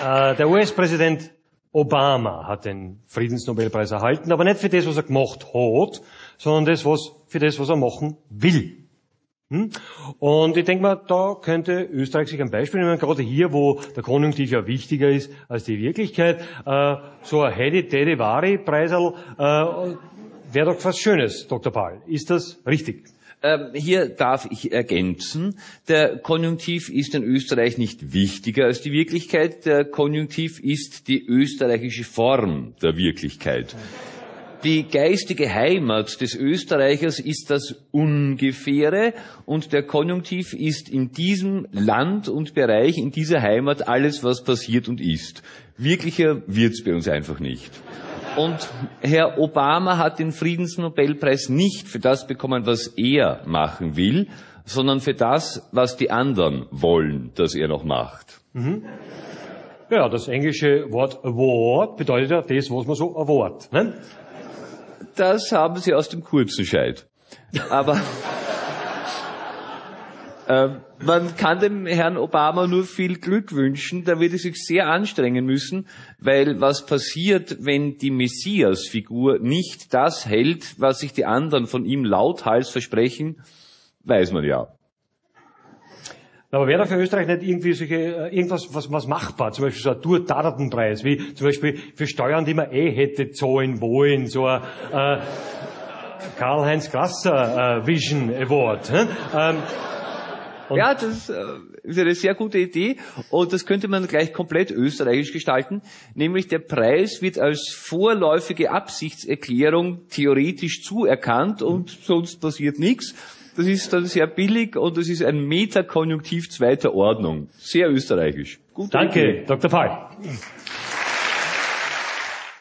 Äh, der US-Präsident Obama hat den Friedensnobelpreis erhalten, aber nicht für das, was er gemacht hat, sondern das, was, für das, was er machen will. Hm? Und ich denke mal, da könnte Österreich sich ein Beispiel nehmen, gerade hier, wo der Konjunktiv ja wichtiger ist als die Wirklichkeit. Äh, so ein Hedi Dedi Vari Preisel äh, wäre doch was Schönes, Dr. Paul. Ist das richtig? Ähm, hier darf ich ergänzen, der Konjunktiv ist in Österreich nicht wichtiger als die Wirklichkeit. Der Konjunktiv ist die österreichische Form der Wirklichkeit. Die geistige Heimat des Österreichers ist das Ungefähre und der Konjunktiv ist in diesem Land und Bereich, in dieser Heimat alles, was passiert und ist. Wirklicher wird's bei uns einfach nicht. Und Herr Obama hat den Friedensnobelpreis nicht für das bekommen, was er machen will, sondern für das, was die anderen wollen, dass er noch macht. Mhm. Ja, das englische Wort award bedeutet ja das, was man so award. Ne? Das haben Sie aus dem kurzen Scheid. Aber man kann dem Herrn Obama nur viel Glück wünschen. Da wird er sich sehr anstrengen müssen, weil was passiert, wenn die Messias-Figur nicht das hält, was sich die anderen von ihm lauthals versprechen, weiß man ja. Aber wäre da für Österreich nicht irgendwie solche, äh, irgendwas was, was machbar? Zum Beispiel so ein Tour-Datenpreis, wie zum Beispiel für Steuern, die man eh hätte zahlen wollen, so ein äh, Karl-Heinz Grasser äh, Vision Award. Ähm, ja, das äh, ist eine sehr gute Idee und das könnte man gleich komplett österreichisch gestalten. Nämlich der Preis wird als vorläufige Absichtserklärung theoretisch zuerkannt und sonst passiert nichts. Das ist dann sehr billig und das ist ein Metakonjunktiv zweiter Ordnung. Sehr österreichisch. Gute Danke, Idee. Dr. Paul.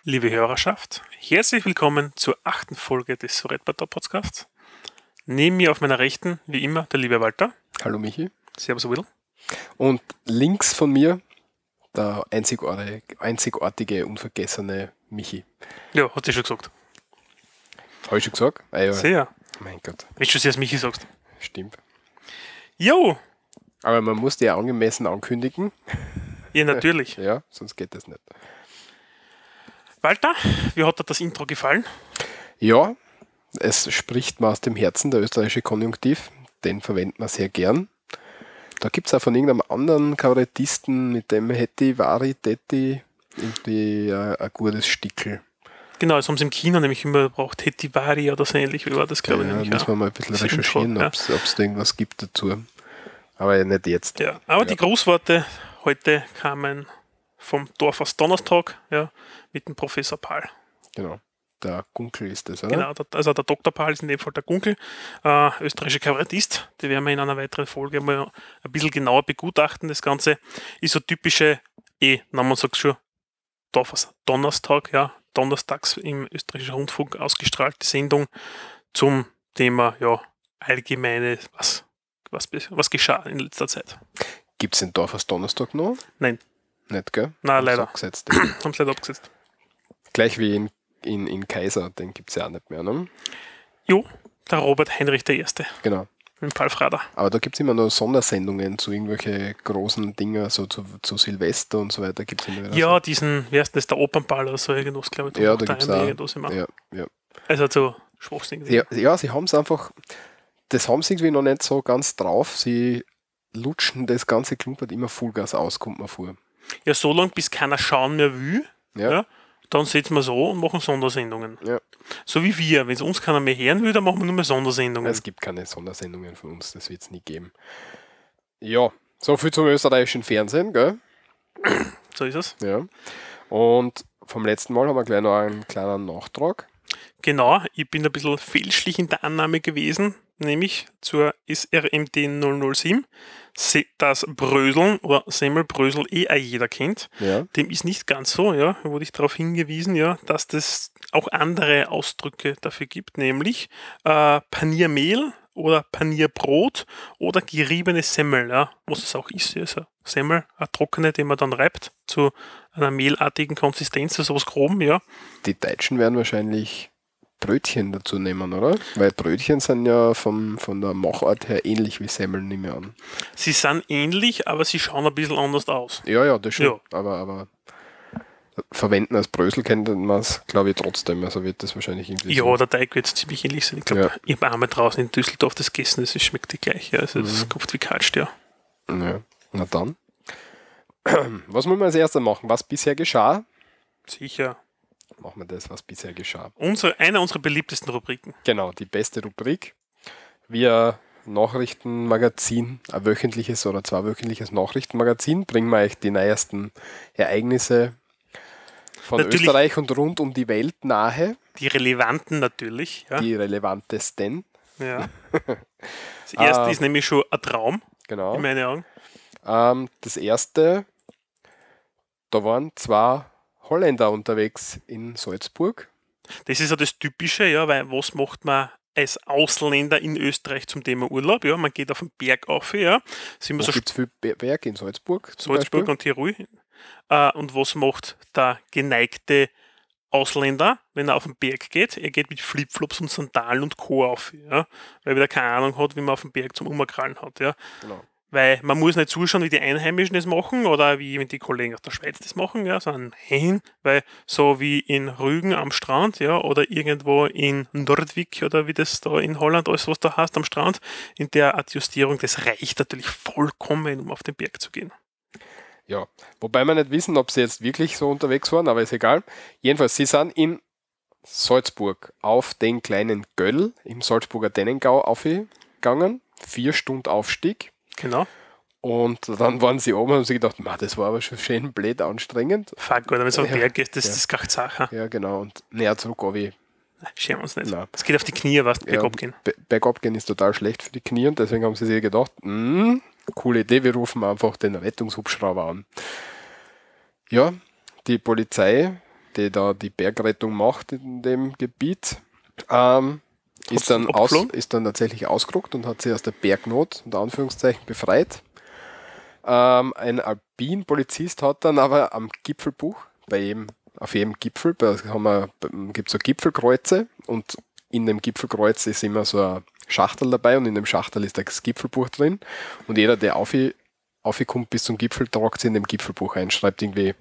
Liebe Hörerschaft, herzlich willkommen zur achten Folge des Soretbator Podcasts. Neben mir auf meiner Rechten, wie immer, der liebe Walter. Hallo Michi. Servus Will. Und links von mir der einzigartige, einzigartige unvergessene Michi. Ja, hat sie schon gesagt. Habe ich schon gesagt? Ah, ja. Sehr. Mein Gott. Wenn du sie als Michi sagst. Stimmt. Jo. Aber man muss die ja angemessen ankündigen. Ja, natürlich. ja, sonst geht das nicht. Walter, wie hat dir das Intro gefallen? Ja, es spricht mir aus dem Herzen, der österreichische Konjunktiv. Den verwendet man sehr gern. Da gibt es auch von irgendeinem anderen Kabarettisten, mit dem hätte Vari, Detti irgendwie äh, ein gutes Stickel. Genau, das haben sie im Kino nämlich immer gebraucht. Hetivari oder so ähnlich, wie war das, glaube ja, ich. Nämlich, müssen wir mal ein bisschen recherchieren, ob es da irgendwas gibt dazu. Aber nicht jetzt. Ja, aber ja. die Grußworte heute kamen vom Dorf aus Donnerstag, ja, mit dem Professor Paul. Genau. Der Gunkel ist das, oder? Genau, also der Dr. Paul ist in dem Fall der Gunkel, äh, österreichischer Kabarettist. Die werden wir in einer weiteren Folge mal ein bisschen genauer begutachten. Das Ganze ist so typische, eh, na, man sagt schon, Dorf aus Donnerstag, ja, donnerstags im österreichischen Rundfunk ausgestrahlte Sendung zum Thema ja, allgemeine, was, was, was geschah in letzter Zeit. Gibt es den Dorf aus Donnerstag noch? Nein. Nicht, gell? Nein, leider. Haben sie leider abgesetzt. Gleich wie in, in, in Kaiser, den gibt es ja auch nicht mehr, ne? Jo, der Robert Heinrich I. Genau mit Paul Frader. Aber da gibt es immer noch Sondersendungen zu irgendwelche großen Dingen, so zu, zu Silvester und so weiter. Gibt's immer ja, so. diesen, wie heißt das, der Opernball oder so irgendwas, glaube ich. Ja, da gibt es auch. Ja, ja. Also so Schwachsinn. Ja, ja, sie haben es einfach, das haben sie irgendwie noch nicht so ganz drauf. Sie lutschen das ganze Klumpert immer Vollgas aus, kommt man vor. Ja, so lange, bis keiner schauen mehr will. Ja. ja dann setzen wir so und machen Sondersendungen. Ja. So wie wir. Wenn es uns keiner mehr hören will, dann machen wir nur mehr Sondersendungen. Es gibt keine Sondersendungen von uns, das wird es nie geben. Ja, so viel zum österreichischen Fernsehen, gell? So ist es. Ja. Und vom letzten Mal haben wir gleich noch einen kleinen Nachtrag. Genau, ich bin ein bisschen fälschlich in der Annahme gewesen, nämlich zur SRMD 007 das Bröseln oder Semmelbrösel eh jeder kennt. Ja. Dem ist nicht ganz so, ja. Da wurde ich darauf hingewiesen, ja, dass das auch andere Ausdrücke dafür gibt, nämlich äh, Paniermehl oder Panierbrot oder geriebene Semmel, ja, was es auch ist, also Semmel, eine trockene, die man dann reibt zu einer mehlartigen Konsistenz, also sowas groben, ja. Die Deutschen werden wahrscheinlich Brötchen dazu nehmen, oder? Weil Brötchen sind ja vom, von der Machart her ähnlich wie Semmeln, nehme ich an. Sie sind ähnlich, aber sie schauen ein bisschen anders aus. Ja, ja, das schon. Ja. Aber, aber verwenden als Brösel kennt man es, glaube ich, trotzdem. Also wird das wahrscheinlich irgendwie Ja, so. der Teig wird ziemlich ähnlich sein. Ich glaube, Ja. ich habe einmal draußen in Düsseldorf das gegessen, das schmeckt die gleiche. Also das Mhm. kommt wie kaltscht, ja. Ja. Na dann. Was muss man als erstes machen? Was bisher geschah? Sicher. Machen wir das, was bisher geschah. Unsere, eine unserer beliebtesten Rubriken. Genau, die beste Rubrik. Wir Nachrichtenmagazin, ein wöchentliches oder zweiwöchentliches Nachrichtenmagazin, bringen wir euch die neuesten Ereignisse von Natürlich- Österreich und rund um die Welt nahe, Die relevanten natürlich. Ja. die relevantesten. ja. Das erste Ah. ist nämlich schon ein Traum, Genau. in meinen Augen. Ähm, das erste, da waren zwei Holländer unterwegs in Salzburg. Das ist ja das Typische, ja, weil was macht man als Ausländer in Österreich zum Thema Urlaub? Ja, man geht auf den Berg auf, ja. Sind wir Wo so gibt es viel Be- Berg in Salzburg? Salzburg Beispiel? und Tirol. Äh, und was macht der geneigte Ausländer, wenn er auf den Berg geht? Er geht mit Flipflops und Sandalen und Co. auf, ja? weil er wieder keine Ahnung hat, wie man auf dem Berg zum Umkrallen hat. Ja? Genau. Weil man muss nicht zuschauen, wie die Einheimischen das machen oder wie die Kollegen aus der Schweiz das machen, ja, sondern hin, weil so wie in Rügen am Strand, ja, oder irgendwo in Nordwijk oder wie das da in Holland alles, was da hast am Strand, in der Adjustierung, das reicht natürlich vollkommen, um auf den Berg zu gehen. Ja, wobei wir nicht wissen, ob sie jetzt wirklich so unterwegs waren, aber ist egal. Jedenfalls, sie sind in Salzburg auf den kleinen Göll im Salzburger Dennengau aufgegangen. Vier Stunden Aufstieg. Genau. Und dann waren sie oben und haben sich gedacht, "Ma, das war aber schon schön blöd anstrengend. Fuck, oder wenn es auf den Ja. Berg geht, das, Ja. das ist gar keine Sache. Ja, genau. Und näher zurück, aber ich, Schämen uns nicht. Es geht auf die Knie, was Ja. bergab gehen. Be- bergab gehen ist total schlecht für die Knie und deswegen haben sie sich gedacht, "Hm, coole Idee, wir rufen einfach den Rettungshubschrauber an. Ja, die Polizei, die da die Bergrettung macht in dem Gebiet, ähm, ist, dann aus, ist dann tatsächlich ausgerückt und hat sie aus der Bergnot, unter Anführungszeichen, befreit. Ähm, ein Alpin-Polizist hat dann aber am Gipfelbuch, bei jedem, auf jedem Gipfel, da haben wir, gibt es so Gipfelkreuze und in dem Gipfelkreuz ist immer so ein Schachtel dabei und in dem Schachtel ist das Gipfelbuch drin und jeder, der auf, aufkommt bis zum Gipfel, tragt sie in dem Gipfelbuch ein, schreibt irgendwie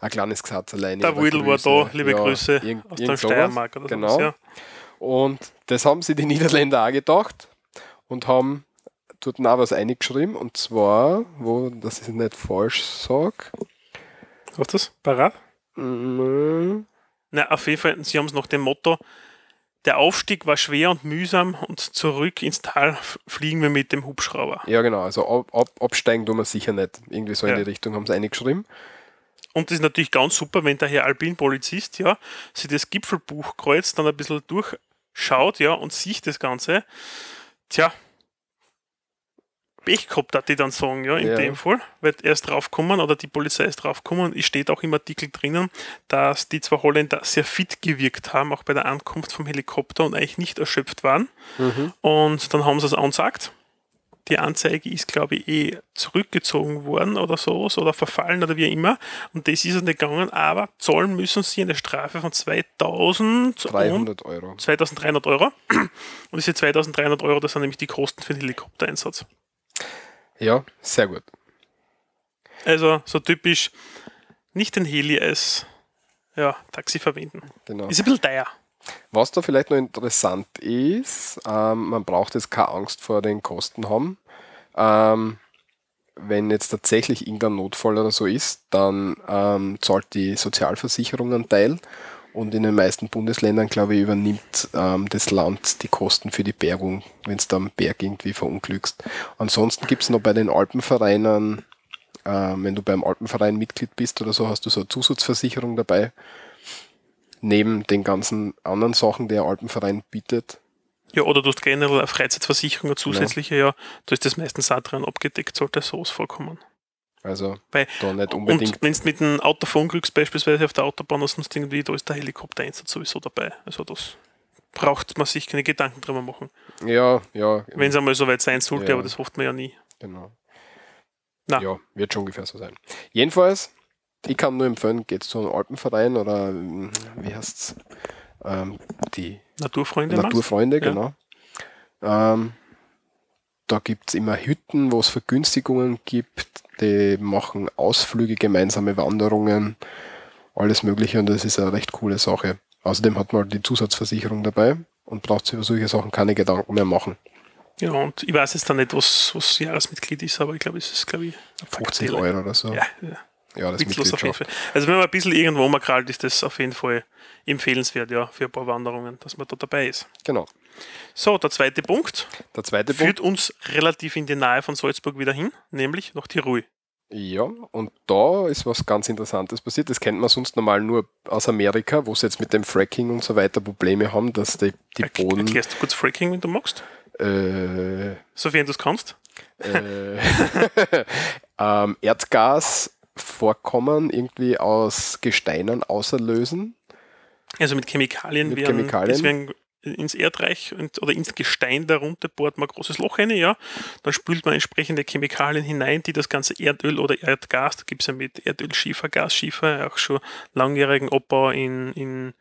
ein kleines Gesatz alleine. Der Wildl war da, liebe Ja, Grüße aus der. Steiermark oder Genau. sowas. Ja. Und das haben sie die Niederländer auch gedacht und haben dort auch was eingeschrieben und zwar, wo, ich es nicht falsch sage, Was ist das? Parat? Mhm. Na, auf jeden Fall, sie haben es nach dem Motto, der Aufstieg war schwer und mühsam und zurück ins Tal fliegen wir mit dem Hubschrauber. Ja, genau. Also ab, ab, absteigen tun wir sicher nicht. Irgendwie so in Ja. die Richtung haben sie eingeschrieben. Und das ist natürlich ganz super, wenn der Herr Alpin-Polizist, ja, sich das Gipfelbuchkreuz dann ein bisschen durchschaut, ja, und sieht das Ganze. Tja, Pech gehabt, hat die dann sagen, ja, in Ja. dem Fall, weil er ist draufgekommen oder die Polizei ist draufgekommen es steht auch im Artikel drinnen, dass die zwei Holländer sehr fit gewirkt haben, auch bei der Ankunft vom Helikopter und eigentlich nicht erschöpft waren. Und dann haben sie es ansagt. Die Anzeige ist, glaube ich, eh zurückgezogen worden oder sowas oder verfallen oder wie immer. Und das ist es nicht gegangen, aber zahlen müssen sie eine Strafe von 2000 und 300 Euro. 2300 Euro. Und diese 2300 Euro, das sind nämlich die Kosten für den Helikoptereinsatz. Ja, sehr gut. Also so typisch nicht den Heli als ja, Taxi verwenden. Genau. Ist ein bisschen teuer. Was da vielleicht noch interessant ist, ähm, man braucht jetzt keine Angst vor den Kosten haben. Ähm, wenn jetzt tatsächlich irgendein Notfall oder so ist, dann ähm, zahlt die Sozialversicherung einen Teil und in den meisten Bundesländern, glaube ich, übernimmt ähm, das Land die Kosten für die Bergung, wenn es da am Berg irgendwie verunglückst. Ansonsten gibt es noch bei den Alpenvereinen, ähm, wenn du beim Alpenverein Mitglied bist oder so, hast du so eine Zusatzversicherung dabei neben den ganzen anderen Sachen, die der Alpenverein bietet. Ja, oder du hast generell eine Freizeitversicherung, eine zusätzliche, ja, da ist das meistens auch dran abgedeckt, sollte sowas vorkommen. Also Weil, da nicht und unbedingt. wenn du mit dem Auto verunglückst, beispielsweise auf der Autobahn oder sonst irgendwie, da ist der Helikoptereinsatz sowieso dabei. Also das braucht man sich keine Gedanken drüber machen. Ja, ja. Wenn es einmal so weit sein sollte, Ja. aber das hofft man ja nie. Genau. Na. Ja, wird schon ungefähr so sein. Jedenfalls, ich kann nur empfehlen, geht zu einem Alpenverein oder wie heißt's? ähm, die Naturfreunde. meinst? Naturfreunde, Ja. genau. Ähm, da gibt es immer Hütten, wo es Vergünstigungen gibt. Die machen Ausflüge, gemeinsame Wanderungen, alles Mögliche und das ist eine recht coole Sache. Außerdem hat man halt die Zusatzversicherung dabei und braucht sich über solche Sachen keine Gedanken mehr machen. Ja, und ich weiß jetzt da nicht, was, was Jahresmitglied ist, aber ich glaube, es ist, glaube ich, eine 50 Bagatelle. Euro oder so. Ja, ja. Ja das Witzlos auf jeden. Fall. Also wenn man ein bisschen irgendwo mal krallt, ist das auf jeden Fall empfehlenswert, ja, für ein paar Wanderungen, dass man da dabei ist. Genau. So, der zweite Punkt Der zweite führt Punkt. uns relativ in die Nähe von Salzburg wieder hin, nämlich nach Tirol. Ja, und da ist was ganz Interessantes passiert. Das kennt man sonst normal nur aus Amerika, wo sie jetzt mit dem Fracking und so weiter Probleme haben, dass die, die Boden. Erklärst du kurz Fracking, wenn du magst? Äh, Sofern du es kannst. äh, ähm, Erdgasvorkommen irgendwie aus Gesteinen außerlösen. Also mit Chemikalien, Mit werden, Chemikalien. werden ins Erdreich oder ins Gestein darunter bohrt man ein großes Loch rein, ja. Dann spült man entsprechende Chemikalien hinein, die das ganze Erdöl oder Erdgas, da gibt es ja mit Erdöl, Schiefer, Gasschiefer, auch schon langjährigen Abbau in, in,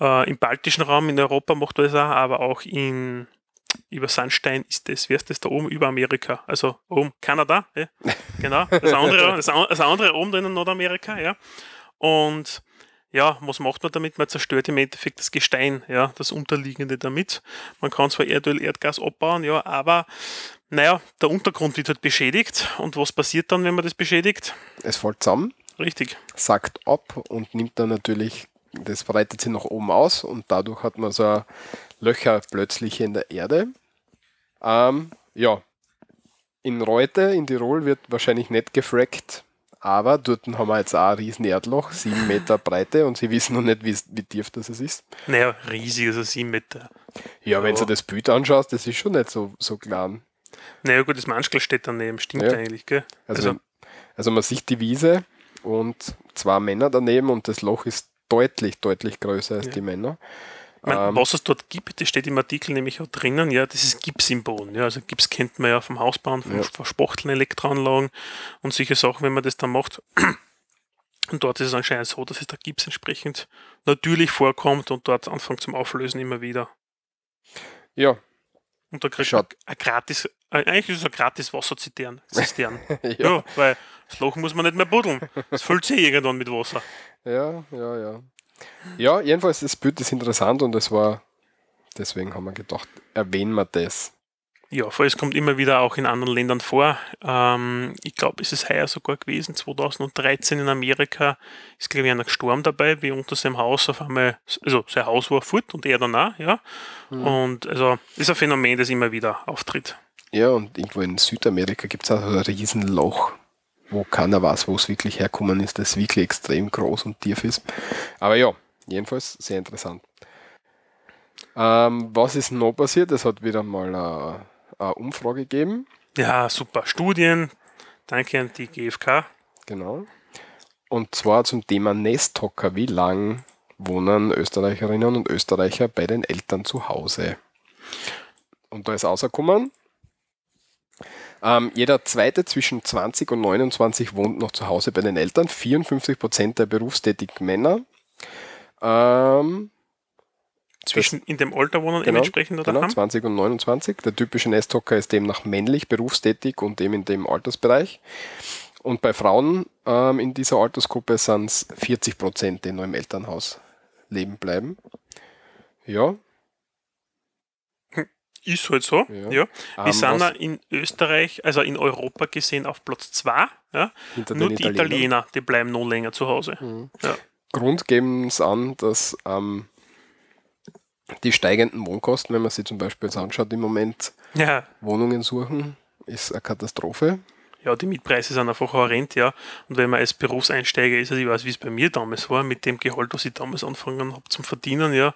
äh, im baltischen Raum in Europa macht man das auch, aber auch in über Sandstein ist das, wer ist das da oben über Amerika? Also oben Kanada, ja? genau. Das andere, das, das andere oben drin in Nordamerika, ja. Und ja, was macht man damit? Man zerstört im Endeffekt das Gestein, ja, das Unterliegende damit. Man kann zwar Erdöl, Erdgas abbauen, ja, aber naja, der Untergrund wird halt beschädigt. Und was passiert dann, wenn man das beschädigt? Es fällt zusammen, Richtig. sackt ab und nimmt dann natürlich, das breitet sich nach oben aus und dadurch hat man so Löcher plötzlich in der Erde. Ähm, ja, in Reute, in Tirol, wird wahrscheinlich nicht gefrackt, aber dort haben wir jetzt auch ein riesen Erdloch, sieben Meter Breite und sie wissen noch nicht, wie, wie tief das ist. Naja, riesig, also sieben Meter. Ja, wenn du das Bild anschaust, das ist schon nicht so, so klein. Naja, gut, das Manschkel steht daneben, stimmt Ja. eigentlich, gell? Also, Also- also, man sieht die Wiese und zwei Männer daneben und das Loch ist deutlich, deutlich größer als Ja. die Männer. Ich mein, Ähm, was es dort gibt, das steht im Artikel nämlich auch drinnen, ja, das ist Gips im Boden. Ja, also Gips kennt man ja vom Hausbauen, vom Ja. Spachteln, Elektroanlagen und solche Sachen, wenn man das dann macht. Und dort ist es anscheinend so, dass es der Gips entsprechend natürlich vorkommt und dort anfängt zum Auflösen immer wieder. Ja, Und da kriegt Schaut- man ein gratis, äh, eigentlich ist es ein gratis Wasserzistern. Zistern. ja, ja. weil das Loch muss man nicht mehr buddeln. Es füllt sich irgendwann mit Wasser. ja, ja, ja. Ja, jedenfalls, das Bild ist interessant und es war, deswegen haben wir gedacht, erwähnen wir das. Ja, vor es kommt immer wieder auch in anderen Ländern vor. Ähm, ich glaube, es ist heuer sogar gewesen, 2013 in Amerika ist, glaube ich, einer gestorben dabei, wie unter seinem Haus auf einmal, also sein Haus war fort und er danach, ja. Und also ist ein Phänomen, das immer wieder auftritt. Ja, und irgendwo in Südamerika gibt es auch so ein Riesenloch, wo keiner weiß, wo es wirklich herkommen ist, das wirklich extrem groß und tief ist. Aber ja, jedenfalls sehr interessant. Ähm, was ist noch passiert? Es hat wieder mal eine, eine Umfrage gegeben. Ja, super. Studien, danke an die GfK. Genau. Und zwar zum Thema Nesthocker. Wie lang wohnen Österreicherinnen und Österreicher bei den Eltern zu Hause? Und da ist rausgekommen, ähm, jeder zweite zwischen 20 und 29 wohnt noch zu Hause bei den Eltern. 54% der berufstätigen Männer. Ähm, Zwischen in dem Alter wohnen Genau, entsprechend oder genau, haben. 20 und 29. Der typische Nesthocker ist demnach männlich, berufstätig und eben in dem Altersbereich. Und bei Frauen ähm, in dieser Altersgruppe sind es 40 Prozent, die nur im Elternhaus leben bleiben. Ja, Ist halt so, Ja. ja. Wir ähm, sind was da in Österreich, also in Europa gesehen, auf Platz 2. Ja. Nur die Italienern. Italiener, die bleiben noch länger zu Hause. Mhm. Ja. Grund geben es an, dass ähm, die steigenden Wohnkosten, wenn man sich zum Beispiel jetzt anschaut, im Moment Ja, Wohnungen suchen, ist eine Katastrophe. ja, die Mietpreise sind einfach horrend, ja. Und wenn man als Berufseinsteiger ist, also ich weiß, wie es bei mir damals war, mit dem Gehalt, was ich damals angefangen habe zum Verdienen, ja,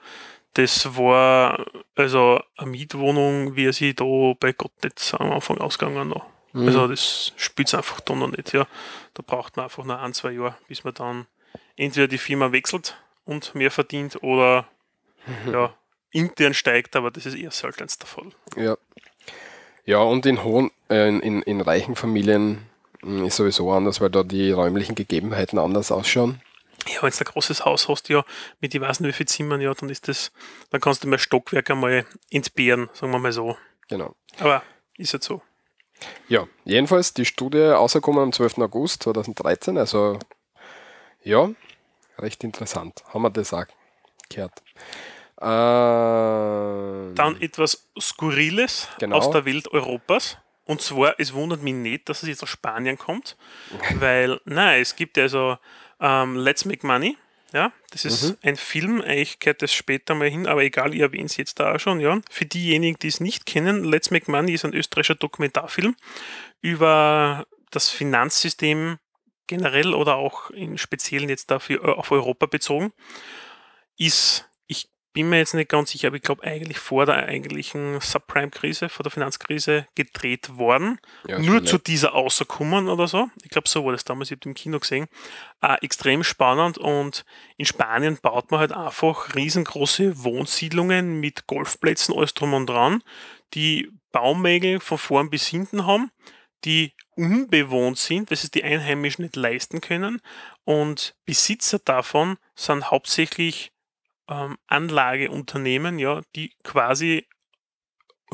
das war also eine Mietwohnung, wie sie da bei Gott nicht am Anfang ausgegangen noch. Mhm. Also das spielt es einfach da noch nicht, ja. Da braucht man einfach noch ein, zwei Jahre, bis man dann entweder die Firma wechselt und mehr verdient oder ja, intern steigt, aber das ist eher selten der Fall. Ja. Ja, und in hohen, äh, in, in, reichen Familien mh, ist sowieso anders, weil da die räumlichen Gegebenheiten anders ausschauen. Ja, wenn du ein großes Haus hast, ja, mit ich weiß nicht wie viel Zimmern, ja, dann ist das, dann kannst du mal Stockwerk einmal entbehren, sagen wir mal so. Genau. Aber ist jetzt so. Ja, jedenfalls die Studie rausgekommen am 12. August 2013, also ja, recht interessant. Haben wir das auch gehört. Äh, Dann etwas Skurriles Genau. aus der Welt Europas. Und zwar, es wundert mich nicht, dass es jetzt aus Spanien kommt, weil, nein, es gibt ja also ähm, Let's Make Money. Ja, das ist Mhm. ein Film, ich kehrt das später mal hin, aber egal, ich erwähne es jetzt da auch schon, ja. Für diejenigen, die es nicht kennen, Let's Make Money ist ein österreichischer Dokumentarfilm über das Finanzsystem generell oder auch im Speziellen jetzt dafür äh, auf Europa bezogen. Ist, bin mir jetzt nicht ganz sicher, aber ich glaube eigentlich vor der eigentlichen Subprime-Krise, vor der Finanzkrise gedreht worden. ja, Nur zu dieser außerkommen oder so. Ich glaube, so war das damals, ich habe im Kino gesehen. Äh, extrem spannend und in Spanien baut man halt einfach riesengroße Wohnsiedlungen mit Golfplätzen, alles drum und dran, die Baumägel von vorn bis hinten haben, die unbewohnt sind, weil es die Einheimischen nicht leisten können. Und Besitzer davon sind hauptsächlich ähm, Anlageunternehmen, ja, die quasi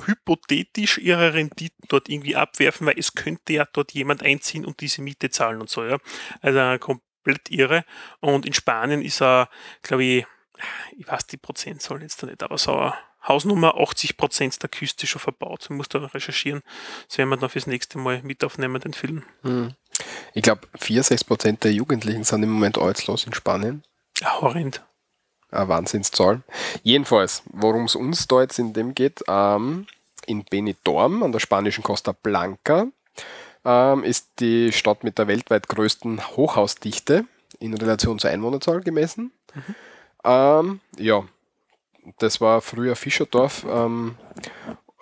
hypothetisch ihre Renditen dort irgendwie abwerfen, weil es könnte ja dort jemand einziehen und diese Miete zahlen und so, ja. Also komplett irre. Und in Spanien ist er, glaube ich, ich weiß die Prozentzahl jetzt da nicht, aber so eine Hausnummer 80 Prozent der Küste schon verbaut. Ich muss da recherchieren. Das werden wir dann fürs nächste Mal mit aufnehmen, den Film. Hm. Ich glaube, 4, 6 Prozent der Jugendlichen sind im Moment arbeitslos in Spanien. Ja, horrend. Eine Wahnsinnszahl. Jedenfalls, worum es uns da jetzt in dem geht, ähm, in Benidorm an der spanischen Costa Blanca ähm, ist die Stadt mit der weltweit größten Hochhausdichte in Relation zur Einwohnerzahl gemessen. Ähm, ja, das war früher Fischerdorf, ähm,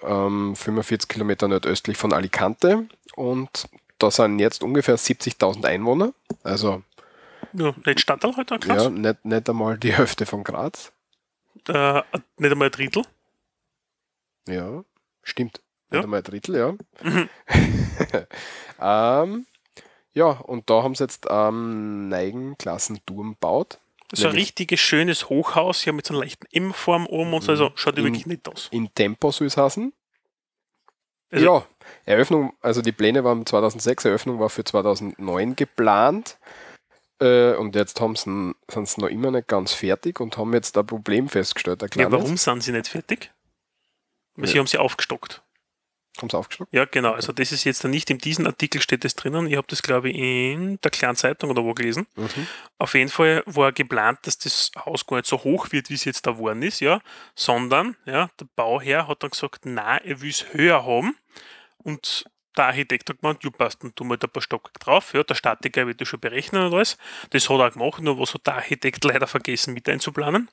ähm, 45 Kilometer nordöstlich von Alicante und da sind jetzt ungefähr 70.000 Einwohner, also Ja, nicht Stadtteil heute, Graz? ja, nicht, nicht einmal die Hälfte von Graz. Äh, nicht einmal ein Drittel. Ja, stimmt. Ja. Nicht einmal ein Drittel, ja. Mhm. ähm, ja, und da haben sie jetzt ähm, Neigenklassenturm gebaut. Das ist ein richtiges, schönes Hochhaus, ja, mit so einer leichten M-Form oben und so, also schaut ja In- wirklich nicht aus. In Tempo soll es heißen. Also- ja, Eröffnung, also die Pläne waren 2006, Eröffnung war für 2009 geplant. Äh, und jetzt haben sie, sind sie noch immer nicht ganz fertig und haben jetzt ein Problem festgestellt. Ein Ja, warum sind sie nicht fertig? Weil sie haben sie aufgestockt. Haben sie aufgeschlagen? Ja, genau. Also das ist jetzt nicht in diesem Artikel steht das drinnen. Ich habe das, glaube ich, in der kleinen Zeitung oder wo gelesen. Mhm. Auf jeden Fall war geplant, dass das Haus gar nicht so hoch wird, wie es jetzt da geworden ist, ja, sondern ja, der Bauherr hat dann gesagt, na, er will es höher haben und der Architekt hat gemeint, ja passt, dann tun wir da ein paar Stock drauf, ja, der Statiker wird das schon berechnen und alles. Das hat er gemacht, nur was hat der Architekt leider vergessen mit einzuplanen.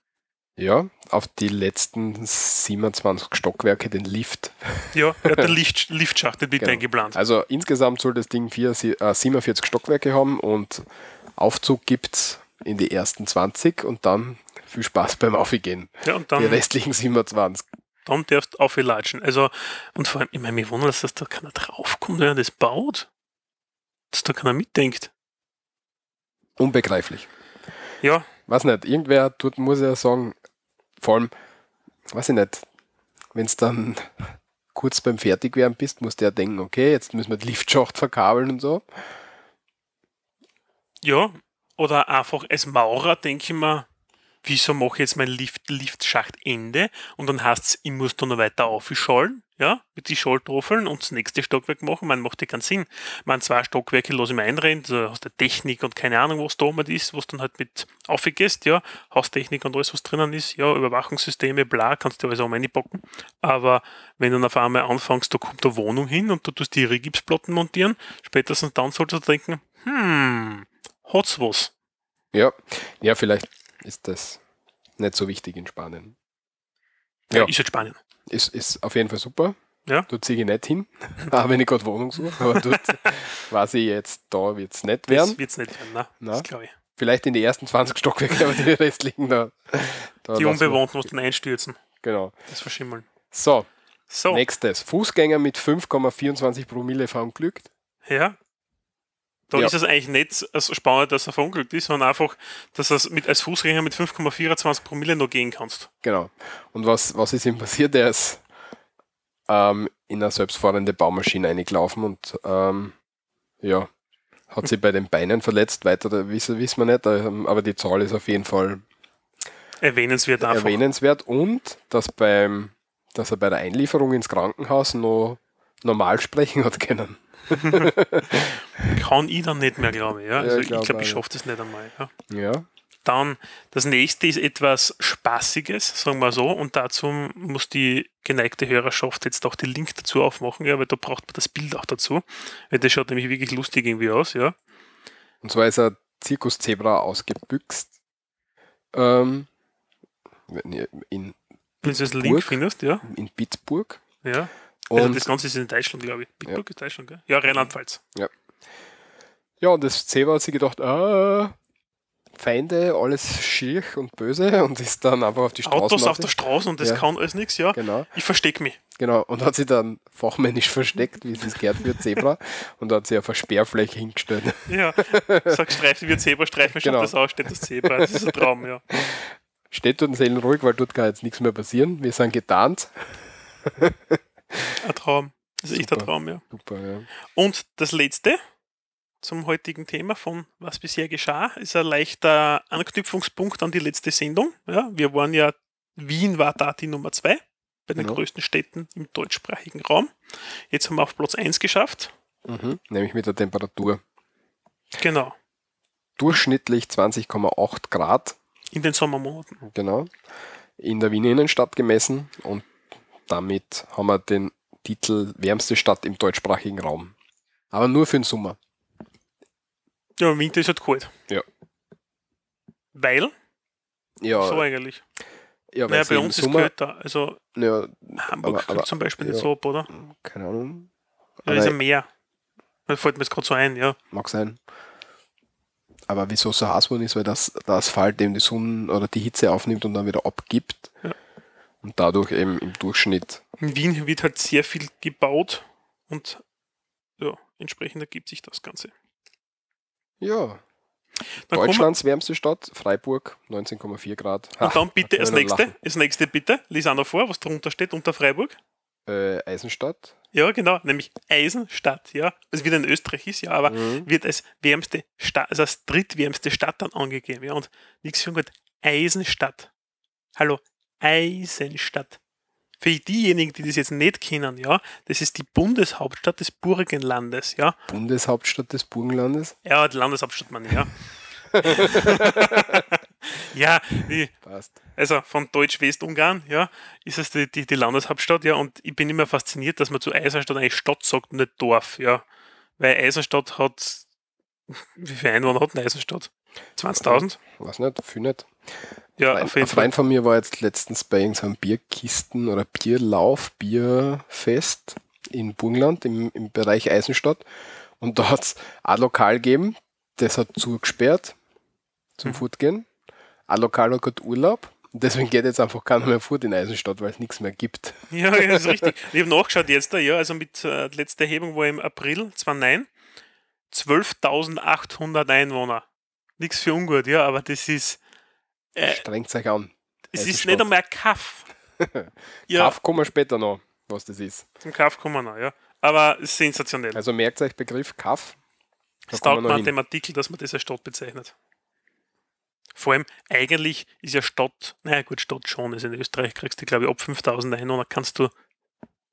Ja, auf die letzten 27 Stockwerke den Lift. Ja, er hat den Lift, Liftschacht mit Genau. eingeplant. Also insgesamt soll das Ding vier, äh, 47 Stockwerke haben und Aufzug gibt es in die ersten 20 und dann viel Spaß beim Aufgehen. Ja, und Die dann, restlichen 27. dann darfst du auflatschen. Also, und vor allem, ich meine, mir wundert, dass da keiner draufkommt, wenn er das baut. Dass da keiner mitdenkt. Unbegreiflich. Ja, Weiß nicht, irgendwer tut, muss ja sagen, vor allem, weiß ich nicht, wenn es dann kurz beim Fertigwerden bist, musst du ja denken, okay, jetzt müssen wir die Liftschacht verkabeln und so. ja. Oder einfach als Maurer denke ich mir, wieso mache ich jetzt mein Lift, Liftschachtende und dann heißt es, ich muss da noch weiter aufschallen, ja, mit die Schalltoffeln und das nächste Stockwerk machen, man macht ja keinen Sinn. Man zwei Stockwerke lasse ich mir einrennen, da hast du Technik und keine Ahnung, was da oben ist, was dann halt mit aufgehst, ja, Haustechnik und alles, was drinnen ist, ja, Überwachungssysteme, bla, kannst du alles auch reinpacken. Aber wenn du dann auf einmal anfängst, da kommt eine Wohnung hin und du tust die Rigipsplatten montieren, spätestens dann solltest du denken, hm, hat's was. Ja, ja, vielleicht ist das nicht so wichtig in Spanien. Ja, Ja. ist halt Spanien. Ist, ist auf jeden Fall super. Ja. Dort ziehe ich nicht hin, auch wenn ich gerade Wohnung suche. Aber dort weiß ich jetzt, da wird es nicht werden. Das wird's nicht werden, ne? Na. Das glaube ich. Vielleicht in die ersten 20 Stockwerke, aber die restlichen da. da Die Unbewohnten mussten einstürzen. Genau. Das verschimmeln. So, So, nächstes. Fußgänger mit 5,24 Promille verunglückt. ja. Da Ja. ist es eigentlich nicht so spannend, dass er verunglückt ist, sondern einfach, dass du mit, als Fußgänger mit 5,24 Promille noch gehen kannst. Genau. Und was, was ist ihm passiert? Er ist ähm, in eine selbstfahrende Baumaschine eingelaufen und ähm, ja, hat sich bei den Beinen verletzt. Weiter wissen, wissen wir nicht, ähm, aber die Zahl ist auf jeden Fall Erwähnenswert einfach. erwähnenswert und dass, beim, dass er bei der Einlieferung ins Krankenhaus noch normal sprechen hat können. Kann ich dann nicht mehr, glaube ich. Ja? Ja, Also ich ich glaub glaube, ich auch, schaffe das nicht einmal. Ja. Ja, Dann das nächste ist etwas Spaßiges, sagen wir so, und dazu muss die geneigte Hörerschaft jetzt auch den Link dazu aufmachen, ja, weil da braucht man das Bild auch dazu. Weil das schaut nämlich wirklich lustig irgendwie aus, ja. und zwar ist er Zirkuszebra ausgebüxt. Ähm, in, Wenn du das? Link findest, ja. in Pittsburgh. ja. Also Und das Ganze ist in Deutschland, glaube ich. Bitburg ist Deutschland, gell? Ja, Rheinland-Pfalz. Ja, und das Zebra hat sich gedacht, ah, Feinde, alles schier und böse und ist dann einfach auf die Straße. Autos auf der Straße und das Ja. kann alles nichts, ja. Genau, Ich verstecke mich. genau. Und hat sie dann fachmännisch versteckt, wie es sich gehört für Zebra und hat sie auf eine Sperrfläche hingestellt. Ja. Sag Streifen wie Zebra, Streifen schaut Genau. das aus, steht das Zebra. Das ist ein Traum, ja. Steht dort seelenruhig, weil dort kann jetzt nichts mehr passieren. Wir sind getarnt. Ein Traum. Das ist echt ein. Traum, ja. Super, ja. Und das letzte zum heutigen Thema von was bisher geschah, ist ein leichter Anknüpfungspunkt an die letzte Sendung. Ja, wir waren ja, Wien war da die Nummer zwei bei den Ja. größten Städten im deutschsprachigen Raum. Jetzt haben wir auf Platz 1 geschafft. Mhm. Nämlich mit der Temperatur. Genau. Durchschnittlich 20,8 Grad, In den Sommermonaten. genau, in der Wiener Innenstadt gemessen und damit haben wir den Titel wärmste Stadt im deutschsprachigen Raum. Aber nur für den Sommer. Ja, im Winter ist halt kalt. Ja. Weil, Ja, so eigentlich. ja Naja, bei uns ist Sommer, kälter. Also ja, Hamburg Aber- aber- zum Beispiel nicht ja. so ab, oder? keine Ahnung, Da ist ein Meer. Das fällt mir jetzt gerade so ein, ja. mag sein. Aber wieso so heiß worden ist, weil das, der Asphalt eben die Sonne oder die Hitze aufnimmt und dann wieder abgibt. Ja. Und dadurch eben im Durchschnitt. In Wien wird halt sehr viel gebaut und ja, entsprechend ergibt sich das Ganze. Ja. Dann Deutschlands wärmste Stadt, Freiburg, 19,4 Grad. wir, und dann bitte da das nächste, lachen. das nächste bitte, lies auch noch vor, was drunter steht unter Freiburg. Äh, Eisenstadt. Ja, genau, nämlich Eisenstadt, ja. Also wieder in Österreich ist, ja, aber Mhm. wird als wärmste Stadt, also als drittwärmste Stadt dann angegeben, ja. Und nichts für gut, Eisenstadt. Hallo, Eisenstadt. Für diejenigen, die das jetzt nicht kennen, ja, das ist die Bundeshauptstadt des Burgenlandes, ja. Bundeshauptstadt des Burgenlandes. Ja, die Landeshauptstadt, meine ich, ja. ja, die, Passt. also von Deutsch-Westungarn, ja, ist es die, die, die Landeshauptstadt, ja, und ich bin immer fasziniert, dass man zu Eisenstadt eigentlich Stadt sagt und nicht Dorf, ja. Weil Eisenstadt hat, wie viele Einwohner hat eine Eisenstadt? 20.000? Weiß nicht, viel nicht. Ja, Ein, auf jeden ein Fall. Freund von mir war jetzt letztens bei irgendeinem Bierkisten- oder Bierlauf, Bierfest in Burgenland im, im Bereich Eisenstadt. Und da hat es ein Lokal gegeben, das hat zugesperrt zum Mhm. Fortgehen. Ein Lokal hat gerade Urlaub. Und deswegen geht jetzt einfach keiner mehr fort in Eisenstadt, weil es nichts mehr gibt. Ja, das ist richtig. Ich habe nachgeschaut jetzt, ja, also mit äh, der letzten Erhebung war im April 2009 12.800 Einwohner. Nichts für ungut, ja, aber das ist, äh, Strengt euch an. es ist Eisenstadt. nicht einmal ein Kaff. Ja, Kauf kommen wir später noch, was das ist. zum Kaff kommen wir noch, ja. Aber ist sensationell. Also merkt euch Begriff Kaff. Es taugt mir an dem Artikel, dass man das als Stadt bezeichnet. Vor allem, eigentlich ist ja Stadt, naja gut, Stadt schon, also in Österreich kriegst du, glaube ich, ab 5000 Einwohner kannst du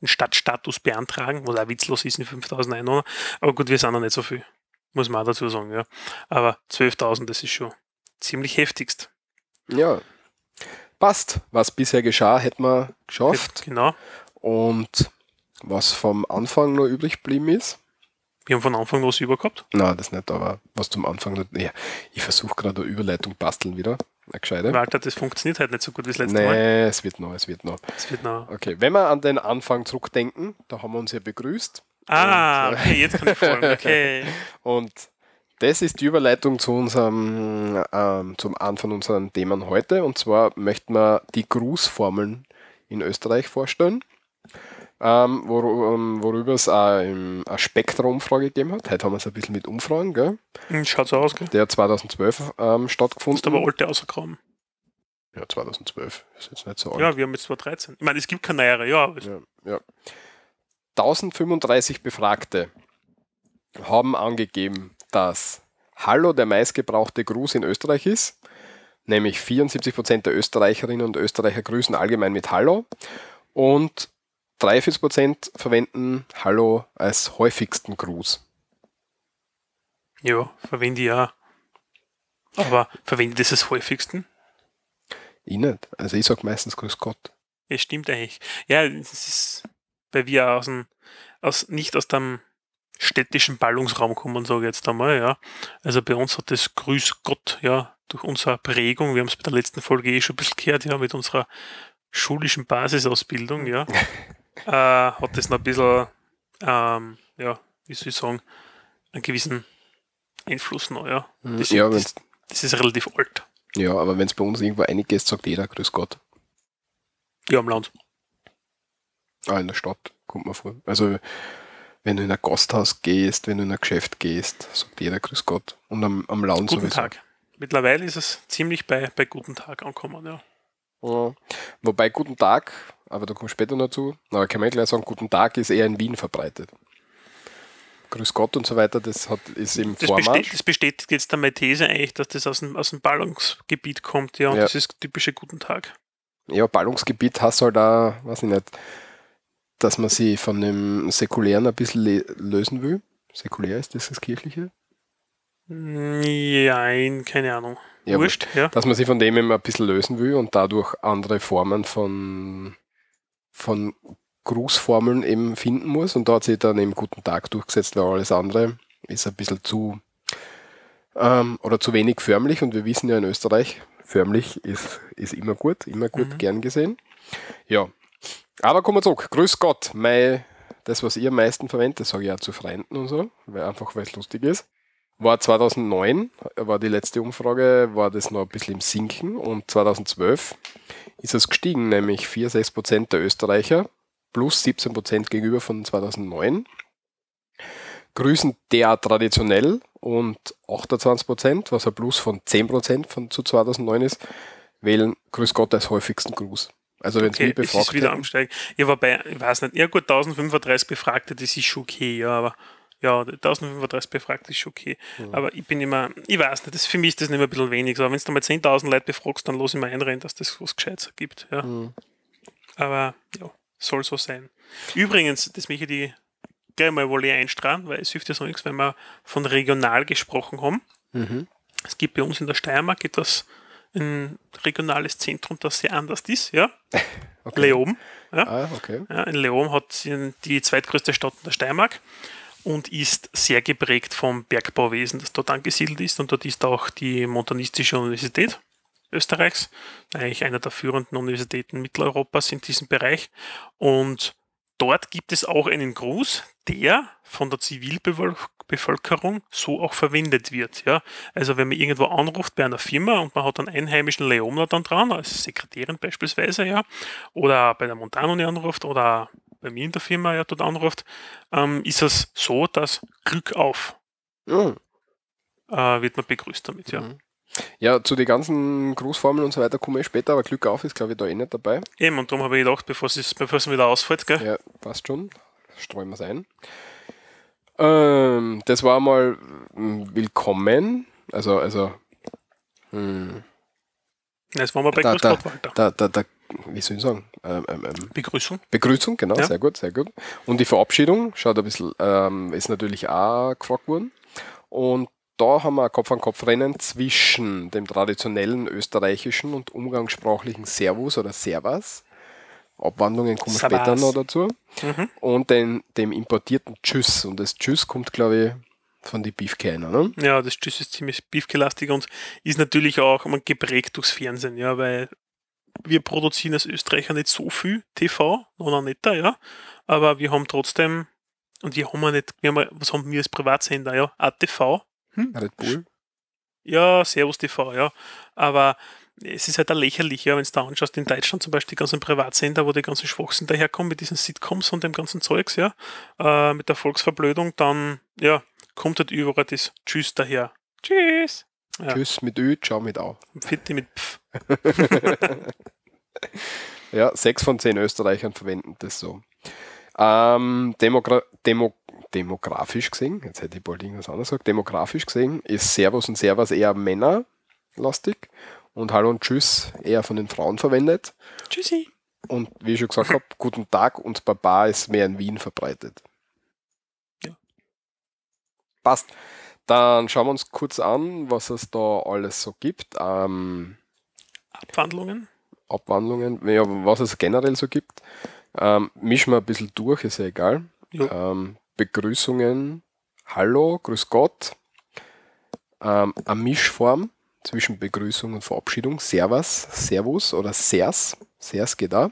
einen Stadtstatus beantragen, was auch witzlos ist mit 5000 Einwohner. Aber gut, wir sind noch nicht so viel, muss man auch dazu sagen, ja. Aber 12.000, das ist schon ziemlich heftigst. Ja. Passt. Was bisher geschah, hätten wir geschafft. Genau. Und was vom Anfang noch übrig geblieben ist, Wir haben von Anfang was über gehabt. na, das nicht, aber was zum Anfang noch, ja, ich versuche gerade eine Überleitung basteln wieder. Eine gescheite. Walter, das funktioniert halt nicht so gut wie das letzte Mal. Nee, es wird noch, es wird noch. Das wird noch. Okay, wenn wir an den Anfang zurückdenken, da haben wir uns ja begrüßt. Ah, Und, äh, okay, jetzt kann ich folgen. Okay. Und das ist die Überleitung zu unserem, ähm, zum Anfang unseren Themen heute. Und zwar möchten wir die Grußformeln in Österreich vorstellen. ähm, wor ähm, worüber es auch im, eine Spektra-Umfrage gegeben hat. Heute haben wir es ein bisschen mit Umfragen, gell? Hm, Schaut so aus, gell? Der hat 2012 ähm, stattgefunden. hast aber alte rausgekommen. ja, 2012. Ist jetzt nicht so alt. Ja, wir haben jetzt 2013. Ich meine, es gibt keine neuere, ja. Ja, ja. 1035 Befragte haben angegeben, dass Hallo der meistgebrauchte Gruß in Österreich ist. Nämlich 74% der Österreicherinnen und Österreicher grüßen allgemein mit Hallo. Und 43% verwenden Hallo als häufigsten Gruß. Ja, verwende ich ja. Aber verwende ich das als häufigsten? Ich nicht. Also ich sage meistens Grüß Gott. Es stimmt eigentlich. Ja, das ist, weil wir aus dem, aus, nicht aus dem städtischen Ballungsraum kommen, sage ich jetzt einmal, ja. Also bei uns hat das Grüß Gott, ja, durch unsere Prägung, wir haben es bei der letzten Folge eh schon ein bisschen gehört, ja, mit unserer schulischen Basisausbildung, ja, äh, hat das noch ein bisschen, ähm, ja, wie soll ich sagen, einen gewissen Einfluss noch, ja. Das, ja, das, das ist relativ alt, ja, aber wenn es bei uns irgendwo einiges sagt jeder Grüß Gott. ja, am Land. Ah, in der Stadt kommt man vor. Also wenn du in ein Gasthaus gehst, wenn du in ein Geschäft gehst, sagt jeder Grüß Gott. Und am, am Laun Guten sowieso. Tag. Mittlerweile ist es ziemlich bei, bei Guten Tag angekommen, ja. Ja. Wobei Guten Tag, aber da komme ich später noch zu, aber kann man gleich sagen, Guten Tag ist eher in Wien verbreitet. Grüß Gott und so weiter, das hat, ist im Das, Vormarsch. bestätigt, das bestätigt jetzt meine These eigentlich, dass das aus dem, aus dem Ballungsgebiet kommt, ja. Und Ja. das ist typische Guten Tag. Ja, Ballungsgebiet hast halt auch, weiß ich nicht, dass man sich von dem Säkulären ein bisschen lösen will. Säkulär ist das das Kirchliche? Nein, keine Ahnung. Ja, Wurscht, ja. dass man sich von dem immer ein bisschen lösen will und dadurch andere Formen von, von Grußformeln eben finden muss. Und da hat sich dann eben Guten Tag durchgesetzt, weil alles andere ist ein bisschen zu ähm, oder zu wenig förmlich. Und wir wissen ja in Österreich, förmlich ist, ist immer gut, immer gut Mhm. gern gesehen. Ja. Aber kommen wir zurück. Grüß Gott, mein, das, was ihr am meisten verwendet, sage ich auch zu Freunden und so, weil einfach weil es lustig ist. War 2009, war die letzte Umfrage, war das noch ein bisschen im Sinken und 2012 ist es gestiegen, nämlich 4,6% der Österreicher plus 17% gegenüber von 2009 grüßen derart traditionell und 28%, was ein Plus von 10% von zu 2009 ist, wählen Grüß Gott als häufigsten Gruß. Also wenn es Okay, mich es ist befragt wieder hätten, am Steigen. Ja, wobei, ich weiß nicht, ja gut, 1035 Befragte, das ist schon okay, ja, aber ja, 1035 Befragte ist schon okay. Aber ich bin immer, ich weiß nicht, das, für mich ist das nicht mehr ein bisschen wenig. Aber wenn du mal 10.000 Leute befragst, dann los ich mal einrennen, dass das was Gescheites gibt. Ja. Mhm. Aber ja, soll so sein. Übrigens, das möchte ich gleich mal wohl einstrahlen, weil es hilft ja so nichts, wenn wir von regional gesprochen haben. Mhm. Es gibt bei uns in der Steiermark etwas, ein regionales Zentrum, das sehr anders ist, ja. Okay. Leoben. Ja. Ah, okay. Ja, in Leoben hat die zweitgrößte Stadt in der Steiermark und ist sehr geprägt vom Bergbauwesen, das dort angesiedelt ist. Und dort ist auch die Montanistische Universität Österreichs, eigentlich einer der führenden Universitäten Mitteleuropas in diesem Bereich. Und dort gibt es auch einen Gruß, der von der Zivilbevölkerung so auch verwendet wird. Ja? Also wenn man irgendwo anruft bei einer Firma und man hat einen einheimischen Leomler dann dran, als Sekretärin beispielsweise, ja, oder bei der Montanuni anruft oder bei mir in der Firma ja dort anruft, ähm, ist es so, dass Glück auf Mhm. äh, wird man begrüßt damit, ja. Mhm. Ja, zu den ganzen Grußformeln und so weiter komme ich später, aber Glück auf ist, glaube ich, da eh nicht dabei. Eben, und darum habe ich gedacht, bevor es, bevor es wieder ausfällt, gell? Ja, passt schon. Streuen wir es ein. Ähm, das war mal mm, willkommen. Also, also, hm, Jetzt waren wir bei Da- Grüß Gott, Walter. da, da, da, wie soll ich sagen? Ähm, ähm, ähm, Begrüßung. Begrüßung, genau, Ja. sehr gut, sehr gut. Und die Verabschiedung, schaut ein bisschen, ähm, ist natürlich auch gefragt worden. Und da haben wir ein Kopf-an-Kopf-Rennen zwischen dem traditionellen österreichischen und umgangssprachlichen Servus oder Servas. Abwandlungen kommen Servus. später noch dazu. Mhm. Und den, dem importierten Tschüss. Und das Tschüss kommt, glaube ich, von die Beefkiner. Ne? Ja, das Tschüss ist ziemlich beefgelastig und ist natürlich auch man, geprägt durchs Fernsehen, ja, weil wir produzieren als Österreicher nicht so viel TV, noch nicht da, ja, aber wir haben trotzdem, und die haben wir nicht, wir haben, ja- was haben wir als Privatsender, ja, ATV, hm? Red Bull. Ja, Servus TV, ja. Aber es ist halt auch lächerlich, ja, wenn du da anschaust, in Deutschland zum Beispiel die ganzen Privatsender, wo die ganzen Schwachsinn daherkommen mit diesen Sitcoms und dem ganzen Zeugs, ja, äh, mit der Volksverblödung, dann, ja, kommt halt überall das Tschüss daher. Tschüss. Ja. Tschüss mit Ö, ciao mit Au. Fitti mit Pf. Ja, sechs von zehn Österreichern verwenden das so. Ähm, Demogra Demo demografisch gesehen, jetzt hätte ich bald irgendwas anderes gesagt, demografisch gesehen ist Servus und Servus eher männerlastig und Hallo und Tschüss eher von den Frauen verwendet. Tschüssi. Und wie ich schon gesagt habe, Guten Tag und Baba ist mehr in Wien verbreitet. Ja. Passt. Dann schauen wir uns kurz an, was es da alles so gibt. Ähm, Abwandlungen. Abwandlungen, ja, was es generell so gibt. Ähm, mischen wir ein bisschen durch, ist ja egal. Ja. Ähm, Begrüßungen, Hallo, Grüß Gott. Ähm, eine Mischform zwischen Begrüßung und Verabschiedung. Servus, Servus oder Sers. Sers geht auch.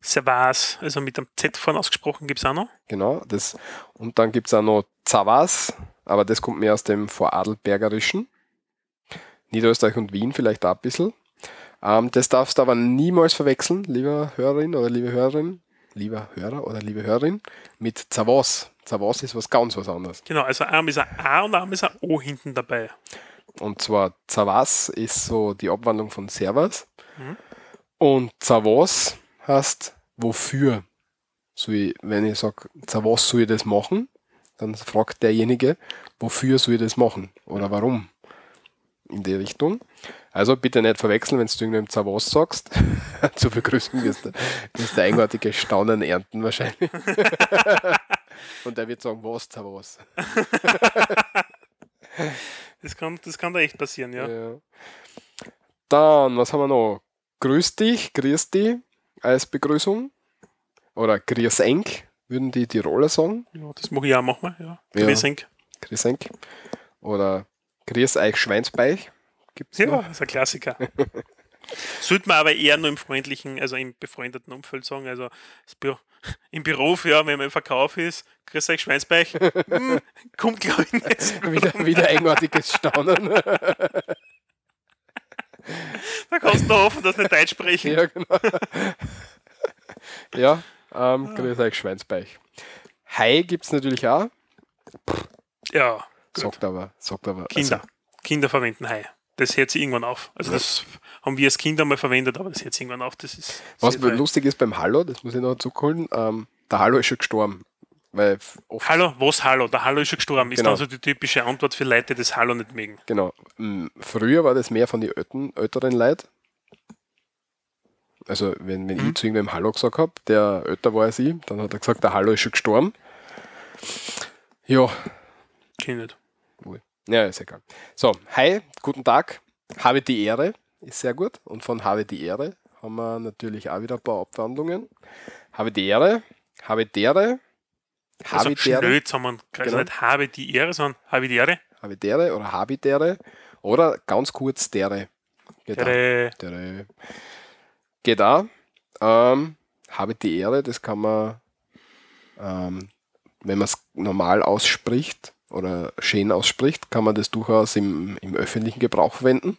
Servas, also mit dem Z vorne ausgesprochen, gibt es auch noch. Genau. Das, und dann gibt es auch noch Zavas, aber das kommt mehr aus dem Vorarlbergerischen. Niederösterreich und Wien vielleicht auch ein bisschen. Ähm, das darfst du aber niemals verwechseln, lieber Hörerin oder liebe Hörerin, lieber Hörer oder liebe Hörerin, mit Zavas. Zavas ist was ganz was anderes. Genau, also Arm ist ein A und Arm ist ein O hinten dabei. Und zwar Zavas ist so die Abwandlung von Servas. Mhm. Und Zavas heißt wofür. Soll ich, wenn ich sage, Zavas soll ich das machen, dann fragt derjenige, wofür soll ich das machen oder warum. In die Richtung. Also bitte nicht verwechseln, wenn du irgendeinem Zavas sagst. Zur Begrüßung wirst du, wirst du eigenartige Staunen ernten wahrscheinlich. Und er wird sagen, was Zavas. Das kann, das kann da echt passieren, ja. Ja. Dann, was haben wir noch? Grüß dich, grüß dich als Begrüßung. Oder grüß eng, würden die Tiroler sagen. ja das mache ich auch manchmal, ja. Ja. Grüß Enk. Grüß eng. Oder grüß euch Schweinsbeich. Gibt's Ja, noch? das ist ein Klassiker. Sollte man aber eher nur im freundlichen, also im befreundeten Umfeld sagen. Also im Büro, ja, wenn man im Verkauf ist, grüß euch Schweinsbeich, hm, kommt glaube ich nicht so wieder, wieder eigenartiges Staunen. Da kannst du nur hoffen, dass du nicht Deutsch sprechen. ja, genau. ja, ähm, grüß euch Schweinsbeich. Hi gibt's natürlich auch. Ja, gut. Sagt aber, sagt aber. Kinder. Kinder verwenden Hai. Das hört sich irgendwann auf. Also das haben wir als Kinder mal verwendet, aber das hört sich irgendwann auf. Das ist Was lustig ist beim Hallo, das muss ich noch zurückholen, ähm, der Hallo ist schon gestorben. Weil Hallo, was Hallo? Der Hallo ist schon gestorben. Ist Genau. dann so die typische Antwort für Leute, die das Hallo nicht mögen. genau. Früher war das mehr von den älteren, Leuten. Also, wenn, wenn Mhm. ich zu irgendwem Hallo gesagt habe, der älter war als ich, dann hat er gesagt, der Hallo ist schon gestorben. Ja, Kenn ich nicht. Ja, ist egal. So, hi, guten Tag, habe die Ehre, ist sehr gut. Und von habe die Ehre haben wir natürlich auch wieder ein paar Abwandlungen. Habe die Ehre, habe dere, Also habe dere. schnell zusammen. Also Genau. nicht habe die Ehre, sondern habe die Ehre. Habitäre oder Habitäre oder ganz kurz dere. Geht auch. Ehre. Dere. Geht auch. Ähm, habe die Ehre, das kann man, ähm, wenn man es normal ausspricht oder schön ausspricht, kann man das durchaus im, im öffentlichen Gebrauch verwenden.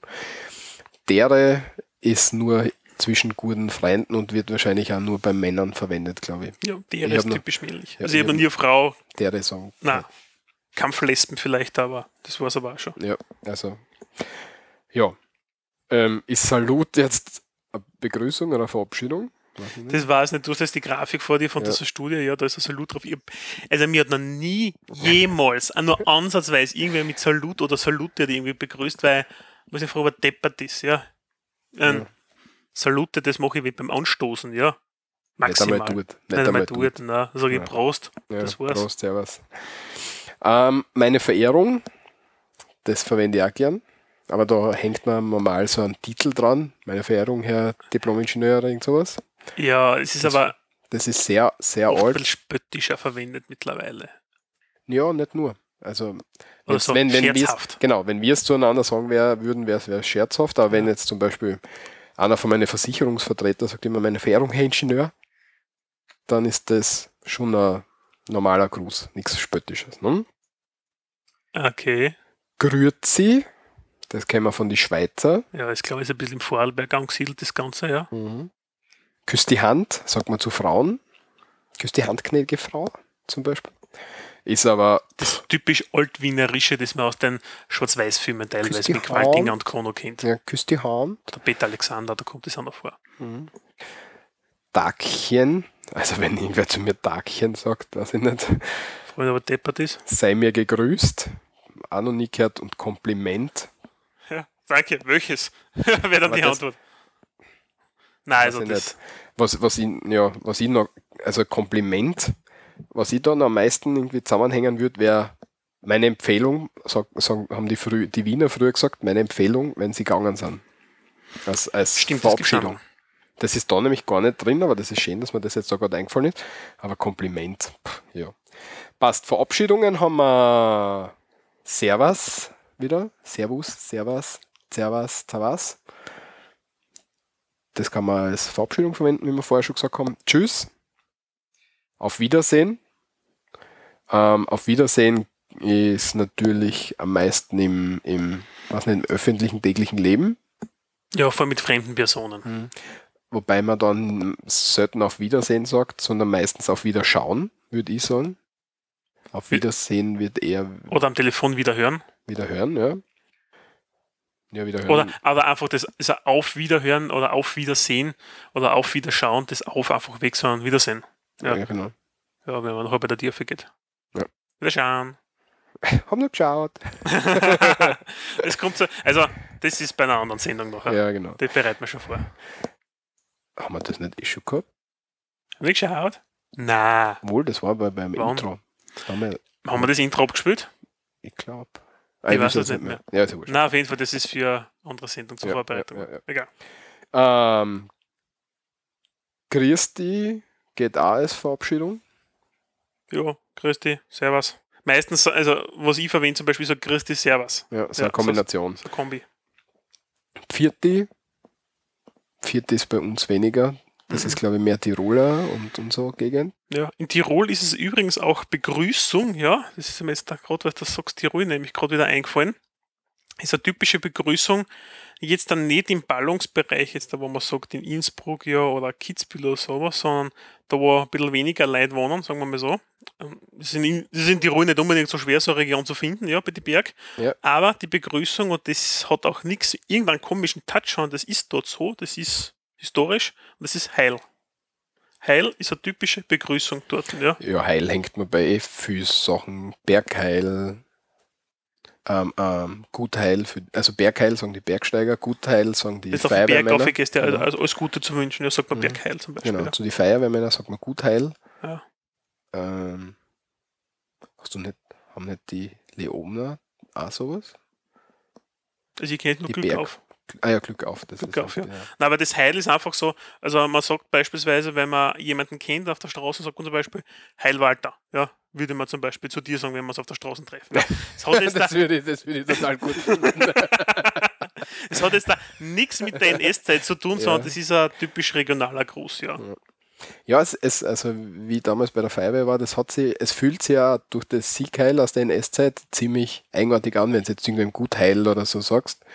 Dere ist nur zwischen guten Freunden und wird wahrscheinlich auch nur bei Männern verwendet, glaube ich. Ja, die Ich ist typisch männlich. Ja, also ich habe noch nie eine Frau, Dere sagen. na, Kampflesben vielleicht, aber das war es aber auch schon. Ja, also. Ja. Ähm, ist Salut jetzt eine Begrüßung oder eine Verabschiedung? Weiß nicht. Das war es nicht. Du hast jetzt die Grafik vor dir von Ja. dieser Studie, ja, da ist ein Salut drauf. Ich also mir hat noch nie jemals, nur ansatzweise irgendwer mit Salut oder Salute irgendwie begrüßt, weil, muss ich fragen, er deppert ist, ja. Ein Ja. Salute, das mache ich wie beim Anstoßen, ja. Nicht Maximal. einmal tut. Nicht einmal tut, na, sag ich Ja. Prost. Das war's. Prost, servus. Ähm, meine Verehrung, das verwende ich auch gern. Aber da hängt man normal so einen Titel dran. Meine Verehrung, Herr Diplom-Ingenieur oder irgend sowas. Ja, es ist Das aber Das ist sehr, sehr alt. bisschen spöttischer verwendet mittlerweile. Ja, nicht nur. Also, wenn's- so wenn, wenn scherzhaft. genau, wenn wir es zueinander sagen wär, würden, wäre es scherzhaft. Aber wenn jetzt zum Beispiel einer von meinen Versicherungsvertretern sagt immer meine Verehrung, Herr Ingenieur, dann ist das schon ein normaler Gruß, nichts Spöttisches. Ne? Okay. Grüezi, Das kennen wir von den Schweizer. Ja, ich glaube, ist ein bisschen im Vorarlberg angesiedelt, das Ganze, ja. Küsst die Hand, sagt man zu Frauen. Küsst die Hand, gnädige Frau, zum Beispiel. Ist aber, Das typisch Altwienerische, das man aus den Schwarz-Weiß-Filmen teilweise mit Qualtinger und Kono kennt. ja, küsst die Hand. Der Peter Alexander, da kommt das auch noch vor. Dagchen. Also wenn irgendwer zu mir Dagchen sagt, weiß ich nicht. Freund aber deppert ist. Sei mir gegrüßt. Gehört. Und Kompliment. Ja, danke. Welches? Wäre dann Aber die das- Antwort. Nein, also das, nicht. Was, was, ich, ja, was ich noch, also Kompliment, was ich da noch am meisten irgendwie zusammenhängen würde, wäre meine Empfehlung, sag, sagen, haben die, früh, die Wiener früher gesagt, meine Empfehlung, wenn sie gegangen sind. Als, als Stimmt, das Verabschiedung. Das ist da nämlich gar nicht drin, aber das ist schön, dass mir das jetzt da gerade eingefallen ist. Aber Kompliment, pff, ja. Passt. Verabschiedungen haben wir Servus wieder. Servus, Servus, Servus, Servus. Das kann man als Verabschiedung verwenden, wie wir vorher schon gesagt haben. Tschüss. Auf Wiedersehen. Ähm, auf Wiedersehen ist natürlich am meisten im, im, was nicht, im öffentlichen täglichen Leben. ja, vor allem mit fremden Personen. Wobei man dann selten auf Wiedersehen sagt, sondern meistens auf Wiederschauen, würde ich sagen. Auf Wie- Wiedersehen wird eher Oder am Telefon wieder hören. wieder hören, ja. Ja, wieder hören. Oder aber einfach das, das Auf Wiederhören oder Auf Wiedersehen oder Auf Wiederschauen, das Auf einfach weg, sondern Wiedersehen. ja. ja. genau. Ja, wenn man noch bei der Tiefe geht. Ja. Wiederschauen. Hab noch geschaut. das kommt so, also, das ist bei einer anderen Sendung noch. Ja. Ja, genau. Das bereiten wir schon vor. Haben wir das nicht eh schon gehabt? Haben wir geschaut? Nein. Wohl, das war bei, beim Wann? Intro. Haben wir, Haben wir das Intro abgespielt? ich glaube. Ich weiß es nicht mehr. Ja, ist ja wurscht. Nein, auf jeden Fall, das ist für andere Sendung zur Ja, Vorbereitung. ja, ja. Egal. Ähm, Christi geht auch als Verabschiedung. Ja, dich, servus. Meistens, also, was ich verwende, zum Beispiel so dich, servus. Ja, so eine Kombination. So Kombi. Vierte. Vierte ist bei uns weniger. Das Mhm. ist, glaube ich, mehr Tiroler und, und so Gegend. Ja, in Tirol ist es übrigens auch Begrüßung, ja. Das ist mir jetzt da gerade, was du sagst, Tirol, nämlich gerade wieder eingefallen. Ist eine typische Begrüßung, jetzt dann nicht im Ballungsbereich, jetzt da, wo man sagt, in Innsbruck, ja, oder Kitzbühel oder sowas, sondern da, wo ein bisschen weniger Leute wohnen, sagen wir mal so. Ähm, Das ist in, Tirol nicht unbedingt so schwer, so eine Region zu finden, ja, bei den Berg. Ja. Aber die Begrüßung, und das hat auch nichts, irgendeinen komischen Touch, das ist dort so, das ist historisch, und das ist Heil. Heil ist eine typische Begrüßung dort, ja. Ja, Heil hängt mir bei eh viel Sachen. Bergheil, ähm, ähm, Gutheil, für, also Bergheil sagen die Bergsteiger, Gutheil sagen die Jetzt auf den Berg Feuerwehrmänner. ja, also, Genau. also alles Gute zu wünschen, ja, sagt man Mhm. Bergheil zum Beispiel. Genau, ja. zu die Feuerwehrmänner sagt man Gutheil. Ja. Ähm, hast du nicht, haben nicht die Leoner auch sowas? Also ich kenne nur Die Glück Berg- auf. Ah ja, Glück auf. Das Glück ist auf, ja. ja. Nein, aber das Heil ist einfach so, also man sagt beispielsweise, wenn man jemanden kennt auf der Straße, sagt man zum Beispiel Heil Walter, ja, würde man zum Beispiel zu dir sagen, wenn wir uns auf der Straße treffen. Ja. Das, hat jetzt da, Das würde ich, das würde ich total gut finden. das hat jetzt da nichts mit der NS-Zeit zu tun, sondern das ist ein typisch regionaler Gruß, ja. Ja, es, es, also wie damals bei der Feuerwehr war, das hat sie, es fühlt sich ja durch das Siegheil aus der NS-Zeit ziemlich eigenartig an, wenn du jetzt irgendwem Gutheil oder so sagst.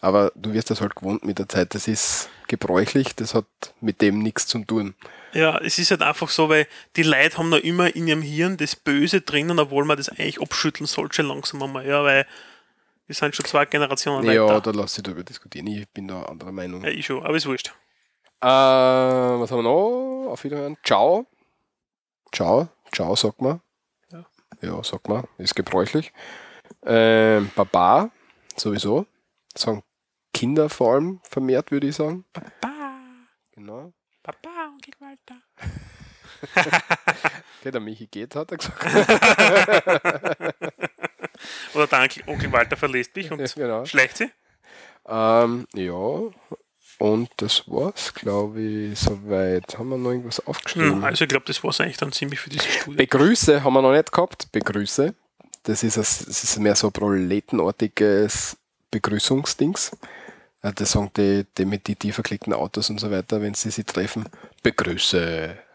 Aber du wirst das halt gewohnt mit der Zeit. Das ist gebräuchlich, das hat mit dem nichts zu tun. Ja, es ist halt einfach so, weil die Leute haben noch immer in ihrem Hirn das Böse drinnen, obwohl man das eigentlich abschütteln sollte langsam einmal, ja, weil wir sind schon zwei Generationen Ja, weiter. da lass ich darüber diskutieren. Ich bin da anderer Meinung. Ja, ich schon, aber ist wurscht. Äh, was haben wir noch? Auf Wiederhören. Ciao. Ciao. Ciao, sagt man. Ja. Ja, sagt man. Ist gebräuchlich. Ähm, Baba, sowieso. Sagen Kinder vor allem vermehrt, würde ich sagen. Papa, Genau. Papa, Onkel Walter. Okay, der Michi geht, hat er gesagt. Oder der Onkel, Onkel Walter verlässt mich und Ja, genau. schleicht sie. Ähm, ja. Und das war's, glaube ich, soweit. Haben wir noch irgendwas aufgeschrieben? Hm, also ich glaube, das war es eigentlich dann ziemlich für diese Studie. Begrüße haben wir noch nicht gehabt. Begrüße. Das ist, das ist mehr so ein proletenartiges Begrüßungsdings. Das sagen die, die mit die tiefer gelegten Autos und so weiter, wenn sie sich treffen. Begrüße.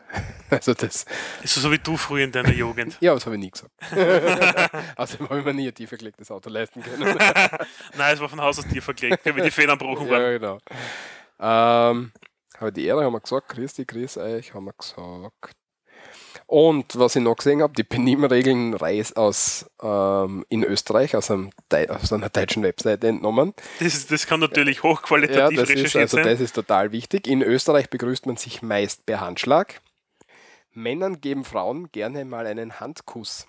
Also das, Also so wie du früher in deiner Jugend. ja, das habe ich nie gesagt. Außerdem habe ich mir nie ein tiefer gelegtes Auto leisten können. Nein, es war von Haus aus dir verklickt, wie die Federn gebrochen waren. ja, genau. Ähm, aber die Ehre haben wir gesagt, dich, grüß euch, haben wir gesagt. Und was ich noch gesehen habe, die Benimmregeln Reis aus ähm, in Österreich, aus, einem, aus einer deutschen Webseite entnommen. Das, ist, das kann natürlich Ja, hochqualitativ das ist, recherchiert also sein. das ist total wichtig. In Österreich begrüßt man sich meist per Handschlag. Männern geben Frauen gerne mal einen Handkuss.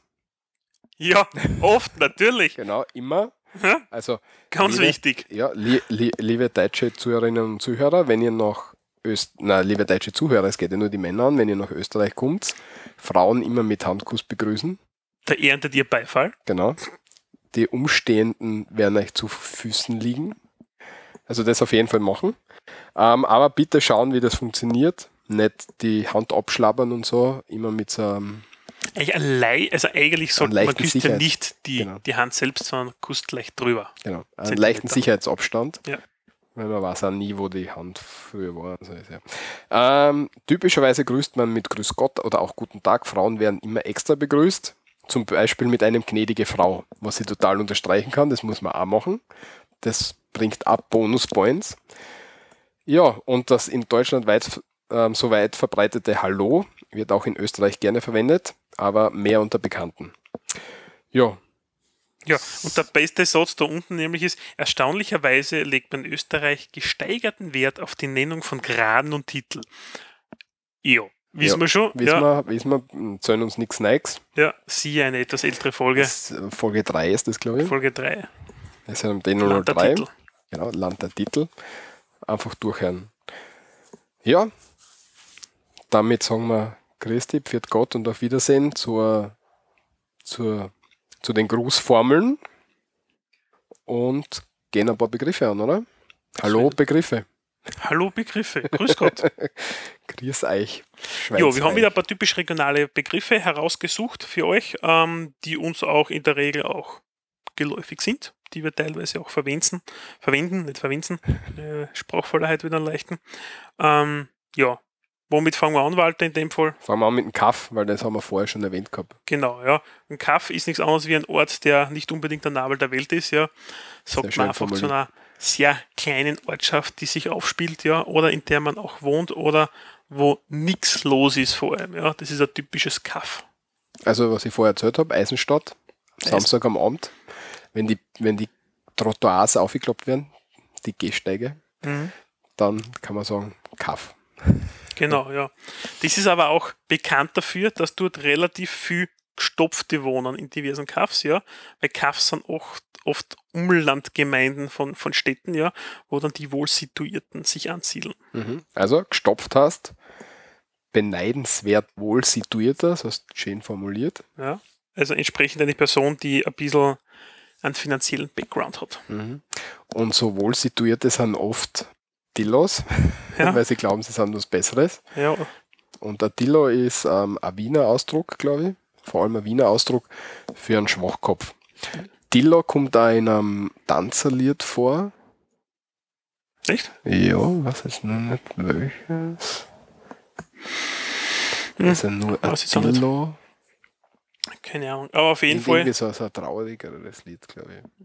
Ja, oft, natürlich. Genau, immer. Ja, Also, ganz Liebe- wichtig. ja, li, li, liebe deutsche Zuhörerinnen und Zuhörer, wenn ihr nach Öst, na, liebe deutsche Zuhörer, es geht ja nur die Männer an, wenn ihr nach Österreich kommt, Frauen immer mit Handkuss begrüßen. Da erntet ihr Beifall. Genau. Die Umstehenden werden euch zu Füßen liegen. Also das auf jeden Fall machen. Ähm, aber bitte schauen, wie das funktioniert. Nicht die Hand abschlabbern und so, immer mit so einem, Eigentlich allein, also eigentlich sollte man küsst ja Sicherheits- nicht die, Genau. die Hand selbst, sondern kusst leicht drüber. genau, einen Zentimeter. leichten Sicherheitsabstand. Ja. Weil man weiß auch nie, wo die Hand früher war. Also ja. ähm, typischerweise grüßt man mit Grüß Gott oder auch Guten Tag. Frauen werden immer extra begrüßt. Zum Beispiel mit einem gnädige Frau, was ich total unterstreichen kann. Das muss man auch machen. Das bringt ab Bonuspoints. Ja, und das in Deutschland weit, ähm, so weit verbreitete Hallo wird auch in Österreich gerne verwendet, aber mehr unter Bekannten. Ja, Ja, und der beste Satz da unten nämlich ist, erstaunlicherweise legt man Österreich gesteigerten Wert auf die Nennung von Graden und Titel. Ja, wissen Ja, wir schon. wissen ja, wir, wissen wir, zählen uns nichts Nikes. ja, siehe eine etwas ältere Folge, Das, äh, Folge 3 ist das, glaube ich. Folge 3. Das ist ja den Land der 003. Titel. Genau, Land der Titel. Einfach durchhören. Ja, damit sagen wir Christi, pfiat Gott und auf Wiedersehen zur, zur, zu den Grußformeln und gehen ein paar Begriffe an, oder? Hallo, Begriffe. Hallo Begriffe, grüß Gott. Grüß euch. Ja, wir haben wieder ein paar typisch regionale Begriffe herausgesucht für euch, ähm, die uns auch in der Regel auch geläufig sind, die wir teilweise auch verwenden, verwenden, nicht verwenden, äh, Sprachvollheit wieder leichten. Ähm, ja, womit fangen wir an, Walter, in dem Fall? Fangen wir an mit dem Kaff, weil das haben wir vorher schon erwähnt gehabt. Genau, ja. Ein Kaff ist nichts anderes wie ein Ort, der nicht unbedingt der Nabel der Welt ist, ja. Sagt man einfach zu einer sehr kleinen Ortschaft, die sich aufspielt, ja, oder in der man auch wohnt oder wo nichts los ist vor allem, ja. Das ist ein typisches Kaff. Also, was ich vorher erzählt habe, Eisenstadt, Samstag am Abend, wenn die, wenn die Trottoirs aufgeklappt werden, die Gehsteige, Mhm. dann kann man sagen, Kaff. Genau, ja. Das ist aber auch bekannt dafür, dass dort relativ viel Gestopfte wohnen in diversen Kaffs, ja. Weil Kaffs sind oft, oft Umlandgemeinden von, von Städten, ja, wo dann die Wohlsituierten sich ansiedeln. Mhm. Also, gestopft hast, beneidenswert wohl situierter, das hast du schön formuliert. Ja. Also entsprechend eine Person, die ein bisschen einen finanziellen Background hat. Mhm. Und so wohl situierte sind oft Dillos, Ja. weil sie glauben, sie sind was Besseres. Ja, Und der Dillo ist ähm, ein Wiener Ausdruck, glaube ich. Vor allem ein Wiener Ausdruck für einen Schwachkopf. Dillo kommt da in einem Tanzerlied vor. echt? Ja, was ist nur nicht welches? Hm. Ja nur ein. Dillo. Keine Ahnung. Aber auf jeden Irgendwie Fall, so, so ein traurigeres Lied, glaube ich.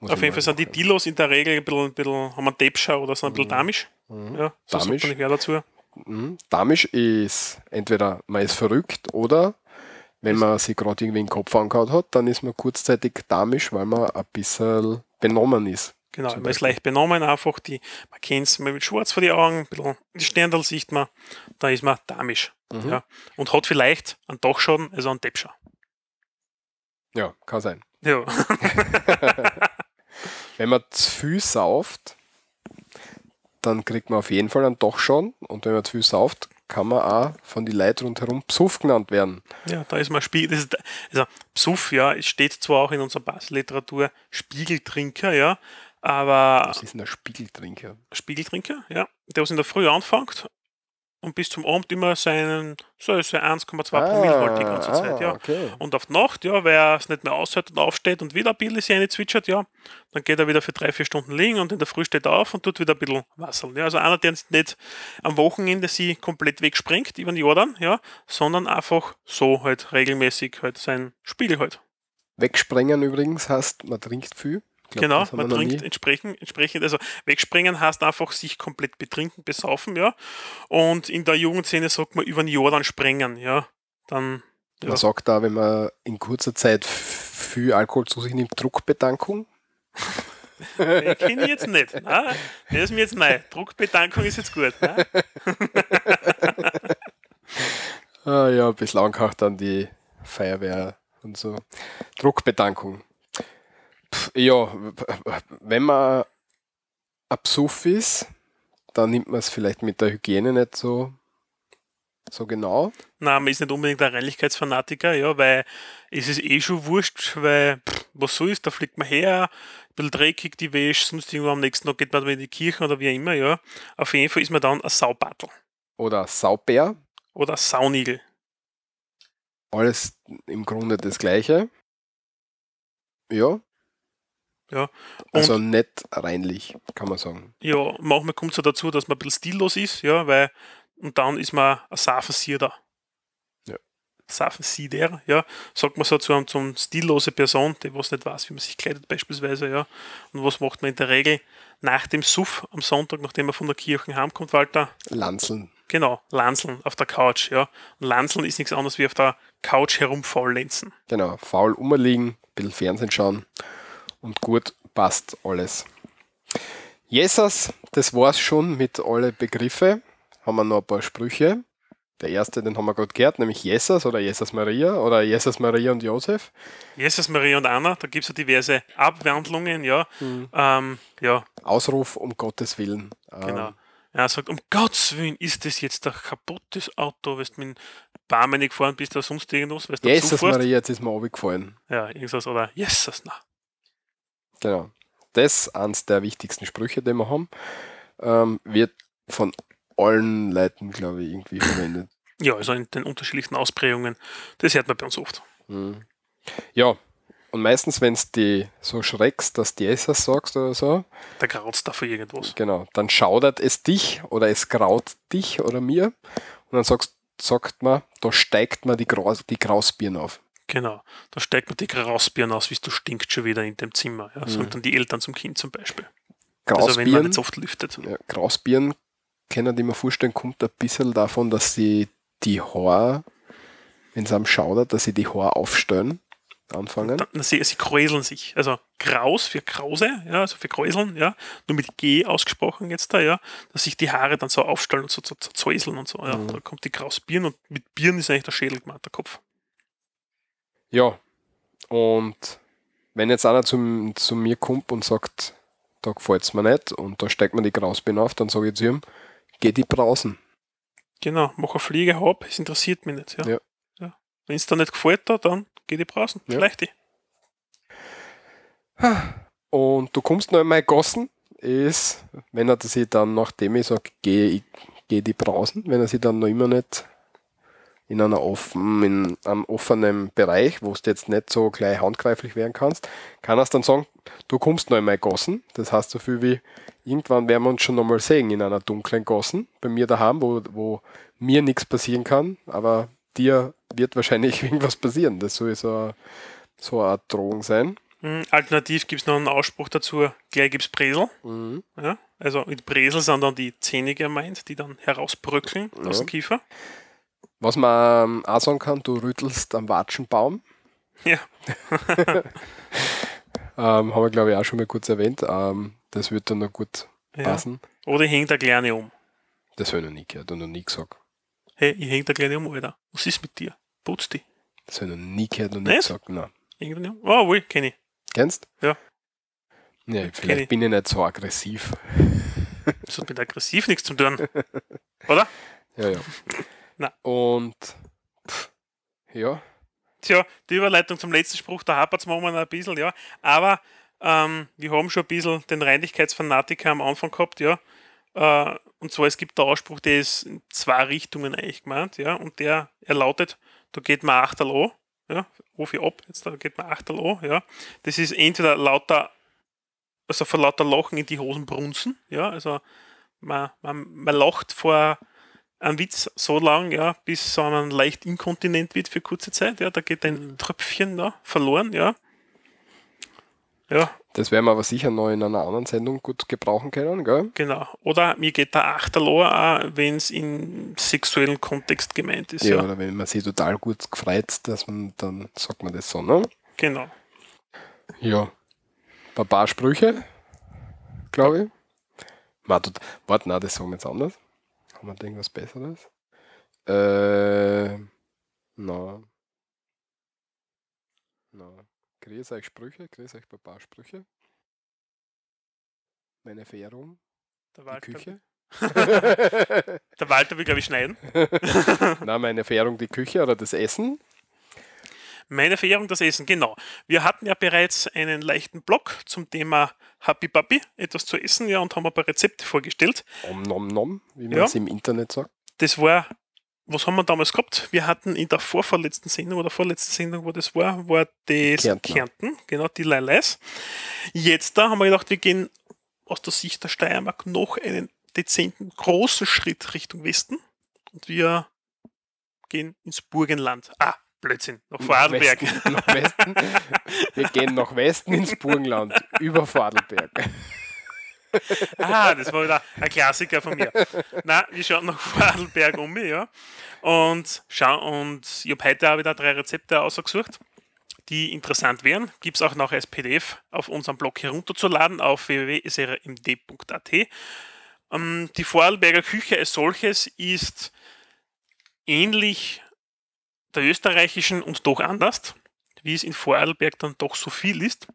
Muss auf ich jeden Fall sind die. Dilos in der Regel ein bisschen, ein bisschen haben einen Debscher oder sind ein bisschen damisch. Mhm. Ja, so sagt Damisch. man mehr dazu. Mhm. Damisch ist entweder man ist verrückt oder wenn man sich gerade irgendwie den Kopf angehauen hat, dann ist man kurzzeitig damisch, weil man ein bisschen benommen ist. Genau, man ist leicht benommen, einfach die, man kennt es mit schwarz vor die Augen, ein bisschen die Sterndal sieht man, da ist man damisch. Mhm. Ja. Und hat vielleicht einen Dachschaden, also einen Debscher. Ja, kann sein. Ja. Wenn man zu viel sauft, dann kriegt man auf jeden Fall einen Dachschaden. Und wenn man zu viel sauft, kann man auch von die Leuten rundherum Psuff genannt werden. ja, da ist man Spiegel, ist, also Psuff, ja, es steht zwar auch in unserer Basliteratur Spiegeltrinker, ja, aber Das ist ein Spiegeltrinker. Spiegeltrinker, ja, der was in der Früh anfängt und bis zum Abend immer seinen, so, so 1,2 Promille halt die ganze Zeit, ja. Ah, okay. Und auf Nacht, ja, weil er es nicht mehr aushält und aufsteht und wieder ein bisschen sich zwitschert, ja, dann geht er wieder für drei, vier Stunden liegen und in der Früh steht er auf und tut wieder ein bisschen wasseln. Ja, also einer, der nicht am Wochenende sie komplett wegspringt über den Jordan, ja, sondern einfach so halt regelmäßig halt sein Spiel halt. Wegsprengen übrigens heißt, man trinkt viel. Glaub, genau, man trinkt entsprechend, entsprechend, also wegspringen heißt einfach sich komplett betrinken, besaufen, ja. Und in der Jugendszene sagt man über den Jordan sprengen, ja. Dann, ja. Man sagt da, wenn man in kurzer Zeit viel Alkohol zu sich nimmt, Druckbetankung. Den kenne ich jetzt nicht. Nein, der ist mir jetzt neu. Druckbetankung ist jetzt gut. Ne? Ah ja, bislang auch dann die Feuerwehr und so. Druckbetankung. Ja, wenn man ein Psuff ist, dann nimmt man es vielleicht mit der Hygiene nicht so, so genau. Nein, man ist nicht unbedingt ein Reinlichkeitsfanatiker, ja, weil es ist eh schon wurscht, weil pff, was so ist, da fliegt man her, ein bisschen dreckig die Wäsche, sonst irgendwo am nächsten Tag geht man in die Kirche oder wie immer, ja. Auf jeden Fall ist man dann ein Saubattel Oder Saubär. oder ein Saunigel. Alles im Grunde das Gleiche. Ja. Ja, Also nicht reinlich, kann man sagen. Ja, manchmal kommt es ja dazu, dass man ein bisschen stillos ist, ja, weil, und dann ist man ein Safensierer. Ja. Safensieder, ja, sagt man so zu einem zum stillose Person, die was nicht weiß, wie man sich kleidet beispielsweise, ja. Und was macht man in der Regel nach dem Suff am Sonntag, nachdem man von der Kirche heimkommt, Walter? Lanzeln. Genau, Lanzeln auf der Couch, ja. Und Lanzeln ist nichts anderes wie auf der Couch herumfaulenzen. Genau, faul umliegen, ein bisschen Fernsehen schauen und gut passt alles. Jesus, das war's schon mit alle Begriffe. Haben wir noch ein paar Sprüche. Der erste, den haben wir gerade gehört, nämlich Jesus oder Jesus Maria oder Jesus Maria und Josef. Jesus, Maria und Anna, da gibt es ja diverse Abwandlungen, ja. Mhm. Ähm, ja, Ausruf um Gottes Willen. Ähm, Genau. Er sagt, um Gottes Willen, ist das jetzt ein kaputtes Auto, weil du mit dem Barmen gefahren bist oder sonst irgendwas, weil du Jesus? Maria, jetzt ist mir runtergefallen. Ja, irgendwas, oder Jesus, na. Genau. Das ist eines der wichtigsten Sprüche, die wir haben. Ähm, wird von allen Leuten, glaube ich, irgendwie verwendet. Ja, also in den unterschiedlichen Ausprägungen, das hört man bei uns oft. Mhm. Ja, und meistens, wenn es die so schreckst, dass du Jesus sagst oder so, Da graut's dafür irgendwas. genau, dann schaudert es dich oder es graut dich oder mir und dann sagst, sagt man, da steigt man die, Graus, die Grausbirne auf. Genau. Da steigt man die Grausbirne aus, wie du stinkt schon wieder in dem Zimmer. Ja, sagen dann die Eltern zum Kind zum Beispiel. Also wenn man nicht so oft lüftet. ja, Grausbirnen, können die mir vorstellen, kommt ein bisschen davon, dass sie die Haare, wenn es am schaudert, dass sie die Haare aufstellen, anfangen. Dann, sie, sie kräuseln sich. Also Graus für Krause, ja, also für Kräuseln, ja, nur mit G ausgesprochen jetzt da, ja, dass sich die Haare dann so aufstellen und so zu so, zäuseln und so. Ja. Da kommt die Grausbirne und mit Birnen ist eigentlich der Schädel gemeint, der Kopf. Ja, und wenn jetzt einer zu, zu mir kommt und sagt, da gefällt es mir nicht und da steigt man die Grausbirne auf, dann sage ich zu ihm, geh die brausen. Genau, mach eine Fliege hab, es interessiert mich nicht. Ja. Ja. Ja. Wenn es da nicht gefällt, da, dann geh die brausen. Ja. Vielleicht die. Und du kommst noch in meine Gassen, ist, wenn er sich dann, nachdem ich sage, geh, ich, geh die brausen, wenn er sich dann noch immer nicht in einer offen, in einem offenen Bereich, wo du jetzt nicht so gleich handgreiflich werden kannst, kann er es dann sagen, du kommst noch in meine Gassen. Das heißt so viel wie, irgendwann werden wir uns schon nochmal sehen in einer dunklen Gassen, bei mir daheim, wo, wo mir nichts passieren kann, aber dir wird wahrscheinlich irgendwas passieren. Das soll so, eine- so eine Drohung sein. Hm, Alternativ gibt es noch einen Ausspruch dazu, gleich gibt es Bresel. Mhm. Ja? Also mit Bresel sind dann die Zähne gemeint, die dann herausbröckeln aus Ja. dem Kiefer. Was man ähm, auch sagen kann, du rüttelst am Watschenbaum. Ja. Ähm, haben wir, glaube ich, auch schon mal kurz erwähnt. Ähm, das wird dann noch gut ja. passen. Oder ich häng da Kleine um. Das habe ich noch nie gehört und noch nie gesagt. Hey, ich häng da Kleine um, Alter. Was ist mit dir? Putz die. Das habe ich noch nie gehört und Nicht? gesagt. Nein. Irgendwann um. Oh, wohl, kenn ich. Kennst? Ja. Ja, vielleicht ich. bin ich nicht so aggressiv. Das hat mit aggressiv nichts zu tun. Oder? Ja, ja. Na. Und pff, ja, Tja, die Überleitung zum letzten Spruch, da hapert es momentan ein bisschen, ja. Aber ähm, wir haben schon ein bisschen den Reinlichkeitsfanatiker am Anfang gehabt, ja. Äh, und zwar, es gibt der Ausspruch, der ist in zwei Richtungen eigentlich gemeint, ja, und der, er lautet, da geht man Achtel an, ja, ruf ich ab, jetzt da geht man Achtel an, ja. Das ist entweder lauter, also vor lauter Lachen in die Hosen brunzen, ja, also man, man, man lacht vor einem Witz so lang, ja, bis man leicht inkontinent wird für kurze Zeit, ja, da geht ein Tröpfchen da verloren, ja. Ja, Das werden wir aber sicher noch in einer anderen Sendung gut gebrauchen können, gell? genau. Oder mir geht der Achterlohr auch, wenn es in sexuellen Kontext gemeint ist, Ja, ja. oder wenn man sich total gut gefreut, dass man, dann sagt man das so, ne? Genau. Ja. Ein paar Sprüche, glaube ich. Warte, warte, nein, das sagen wir jetzt anders. Haben wir da irgendwas Besseres? Äh, na. Na. Grüß euch Sprüche, grüß euch ein paar Sprüche. Meine Fährung, Der die Walter, Küche. der Walter will, glaube ich, schneiden. na, meine Fährung, die Küche oder das Essen. Meine Verehrung, das Essen, genau. Wir hatten ja bereits einen leichten Blog zum Thema Happy Papi, etwas zu essen, ja, und haben ein paar Rezepte vorgestellt. Om nom nom, wie man Ja. es im Internet sagt. Das war, was haben wir damals gehabt? Wir hatten in der vorvorletzten Sendung oder vorletzten Sendung, wo das war, war das Kärntner. Kärnten, genau, die Leilais. Jetzt da haben wir gedacht, wir gehen aus der Sicht der Steiermark noch einen dezenten, großen Schritt Richtung Westen und wir gehen ins Burgenland. Ah, Blödsinn, nach Vorarlberg. Westen, nach Westen. Wir gehen nach Westen ins Burgenland, über Vorarlberg. Ah, das war wieder ein Klassiker von mir. Na, wir schauen nach Vorarlberg um, ja. Und schauen, und ich habe heute auch wieder drei Rezepte ausgesucht, die interessant wären. Gibt es auch noch als PDF auf unserem Blog herunterzuladen auf www.srmd.at. Ähm, die Vorarlberger Küche als solches ist ähnlich der österreichischen und doch anders, wie es in Vorarlberg dann doch so viel ist.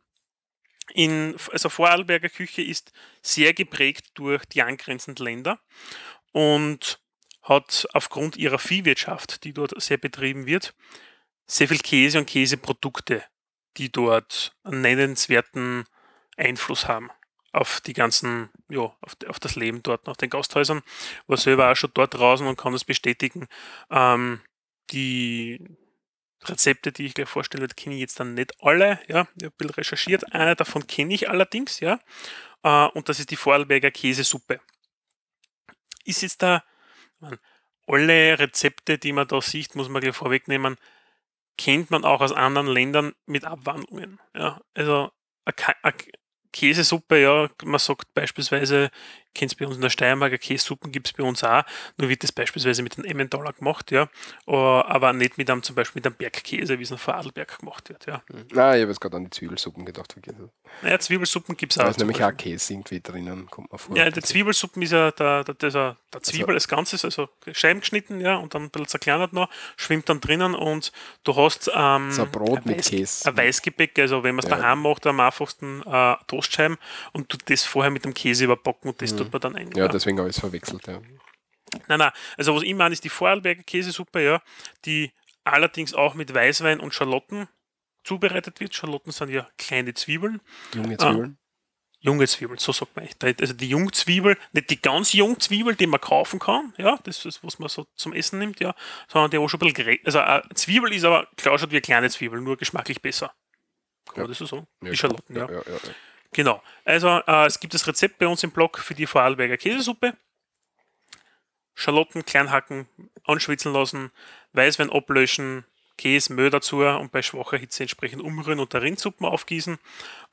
In, also Vorarlberger Küche ist sehr geprägt durch die angrenzenden Länder und hat aufgrund ihrer Viehwirtschaft, die dort sehr betrieben wird, sehr viel Käse und Käseprodukte, die dort einen nennenswerten Einfluss haben auf die ganzen, ja, auf, auf das Leben dort nach den Gasthäusern. War selber auch schon dort draußen und kann das bestätigen. Ähm, die Rezepte, die ich gleich vorstelle, kenne ich jetzt dann nicht alle. Ja, ich habe ein bisschen recherchiert. Eine davon kenne ich allerdings, ja. Äh, und das ist die Vorarlberger Käsesuppe. Ist jetzt da, man, alle Rezepte, die man da sieht, muss man gleich vorwegnehmen, kennt man auch aus anderen Ländern mit Abwandlungen. Ja, also eine Käsesuppe, ja, man sagt beispielsweise, kennt es bei uns in der Steiermark, Käsesuppen gibt es bei uns auch, nur wird das beispielsweise mit einem Emmentaler gemacht, ja, aber nicht mit einem, zum Beispiel mit einem Bergkäse, wie es in Vorarlberg gemacht wird, ja. Nein, ich habe jetzt gerade an die Zwiebelsuppen gedacht. Naja, Zwiebelsuppen gibt es auch. Da ist nämlich auch Käse irgendwie drinnen, kommt man vor. Ja, der Zwiebelsuppen ist ja der, der, der, der Zwiebel als Ganzes, also Scheiben geschnitten, ja, und dann ein bisschen zerkleinert noch, schwimmt dann drinnen und du hast ähm, So ein Brot mit Weiß- Käse. ein Weißgebäck, also wenn man es Ja. daheim macht, am einfachsten äh, Toastscheiben und tut das vorher mit dem Käse überbacken und das. Tut man dann ein. Ja, deswegen habe ich es verwechselt. Ja. Nein, nein, also was ich meine, ist die Vorarlberger Käsesuppe, ja, die allerdings auch mit Weißwein und Schalotten zubereitet wird. Schalotten sind ja kleine Zwiebeln. Junge Ah. Zwiebeln. Junge Zwiebeln, so sagt man echt. Also die Jungzwiebel, nicht die ganz Jungzwiebel, die man kaufen kann, ja, das ist, was man so zum Essen nimmt, ja, sondern die auch schon ein bisschen gerät. Also eine Zwiebel ist aber klar schaut wie eine kleine Zwiebel, nur geschmacklich besser. Kann man Ja. das so sagen? Ja, die Schalotten, ja, ja. Genau. Also äh, es gibt das Rezept bei uns im Blog für die Vorarlberger Käsesuppe. Schalotten klein hacken, anschwitzen lassen, Weißwein ablöschen, Käse, Mehl dazu und bei schwacher Hitze entsprechend umrühren und der Rindsuppen aufgießen.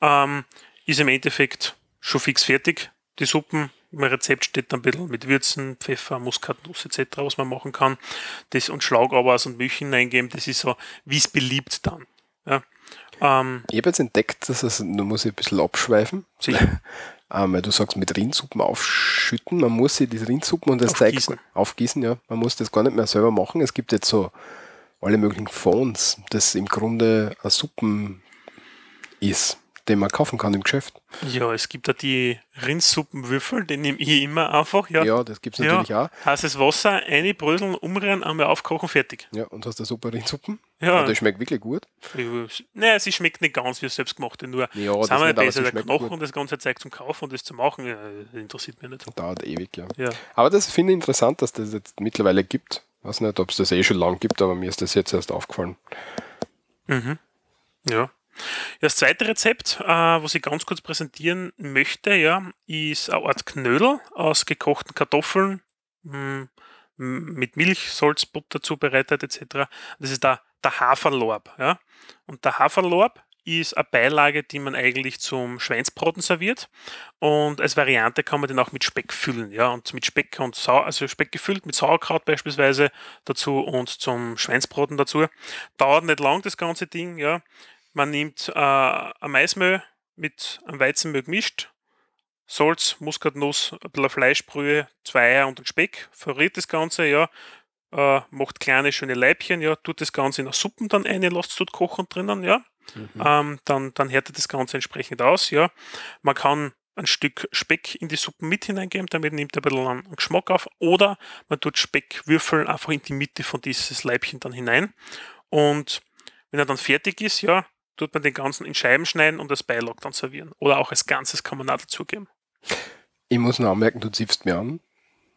Ähm, ist im Endeffekt schon fix fertig. Die Suppen, im Rezept steht dann ein bisschen mit Würzen, Pfeffer, Muskatnuss etc., was man machen kann. Das und Schlaugaubers und Milch hineingeben, das ist so, wie es beliebt dann. Ja. Ähm, Ich habe jetzt entdeckt, dass es, da muss ich ein bisschen abschweifen, sicher. ähm, weil du sagst, mit Rindsuppen aufschütten. Man muss sich diese Rindsuppen und das Aufgießen. Teig aufgießen, ja. Man muss das gar nicht mehr selber machen. Es gibt jetzt so alle möglichen Fonds, das im Grunde eine Suppen ist. Den man kaufen kann im Geschäft. Ja, es gibt da die Rindsuppenwürfel, die nehme ich immer einfach. Ja, Ja, das gibt es natürlich auch. heißes Wasser, einbröseln, umrühren, einmal aufkochen, fertig. Ja, und hast da super Rindsuppen. Ja, Und das schmeckt wirklich gut. naja, sie schmeckt nicht ganz wie selbstgemachte, nur Ja, sind wir nicht, besser der Knochen und das ganze Zeug zum Kaufen und das zu machen, ja, das interessiert mich nicht. Dauert ewig, ja. Ja. Aber das finde ich interessant, dass das jetzt mittlerweile gibt. Weiß nicht, ob es das eh schon lang gibt, aber mir ist das jetzt erst aufgefallen. Mhm. Ja. Das zweite Rezept, äh, was ich ganz kurz präsentieren möchte, ja, ist eine Art Knödel aus gekochten Kartoffeln mh, m- mit Milch, Salz, Butter zubereitet etc. Das ist der, der Haferlorb. Ja. Und der Haferlorb ist eine Beilage, die man eigentlich zum Schweinsbraten serviert. Und als Variante kann man den auch mit Speck füllen. Ja. Und mit Speck und Sau also Speck gefüllt, mit Sauerkraut beispielsweise dazu und zum Schweinsbraten dazu. Dauert nicht lang, das ganze Ding, ja. Man nimmt äh, ein Maismehl mit einem Weizenmehl gemischt, Salz, Muskatnuss, ein bisschen Fleischbrühe, zwei Eier und ein Speck, verrät das Ganze, ja, äh, macht kleine schöne Leibchen, ja, tut das Ganze in der Suppen dann ein, lasst es dort kochen drinnen, ja, ähm, dann, dann härtet das Ganze entsprechend aus, ja. Man kann ein Stück Speck in die Suppen mit hineingeben, damit nimmt er ein bisschen einen Geschmack auf, oder man tut Speckwürfel einfach in die Mitte von dieses Leibchen dann hinein. Und wenn er dann fertig ist, ja, tut man den ganzen in Scheiben schneiden und als Beilage dann servieren. Oder auch als Ganzes kann man auch dazugeben. Ich muss noch anmerken, du ziehst mir an,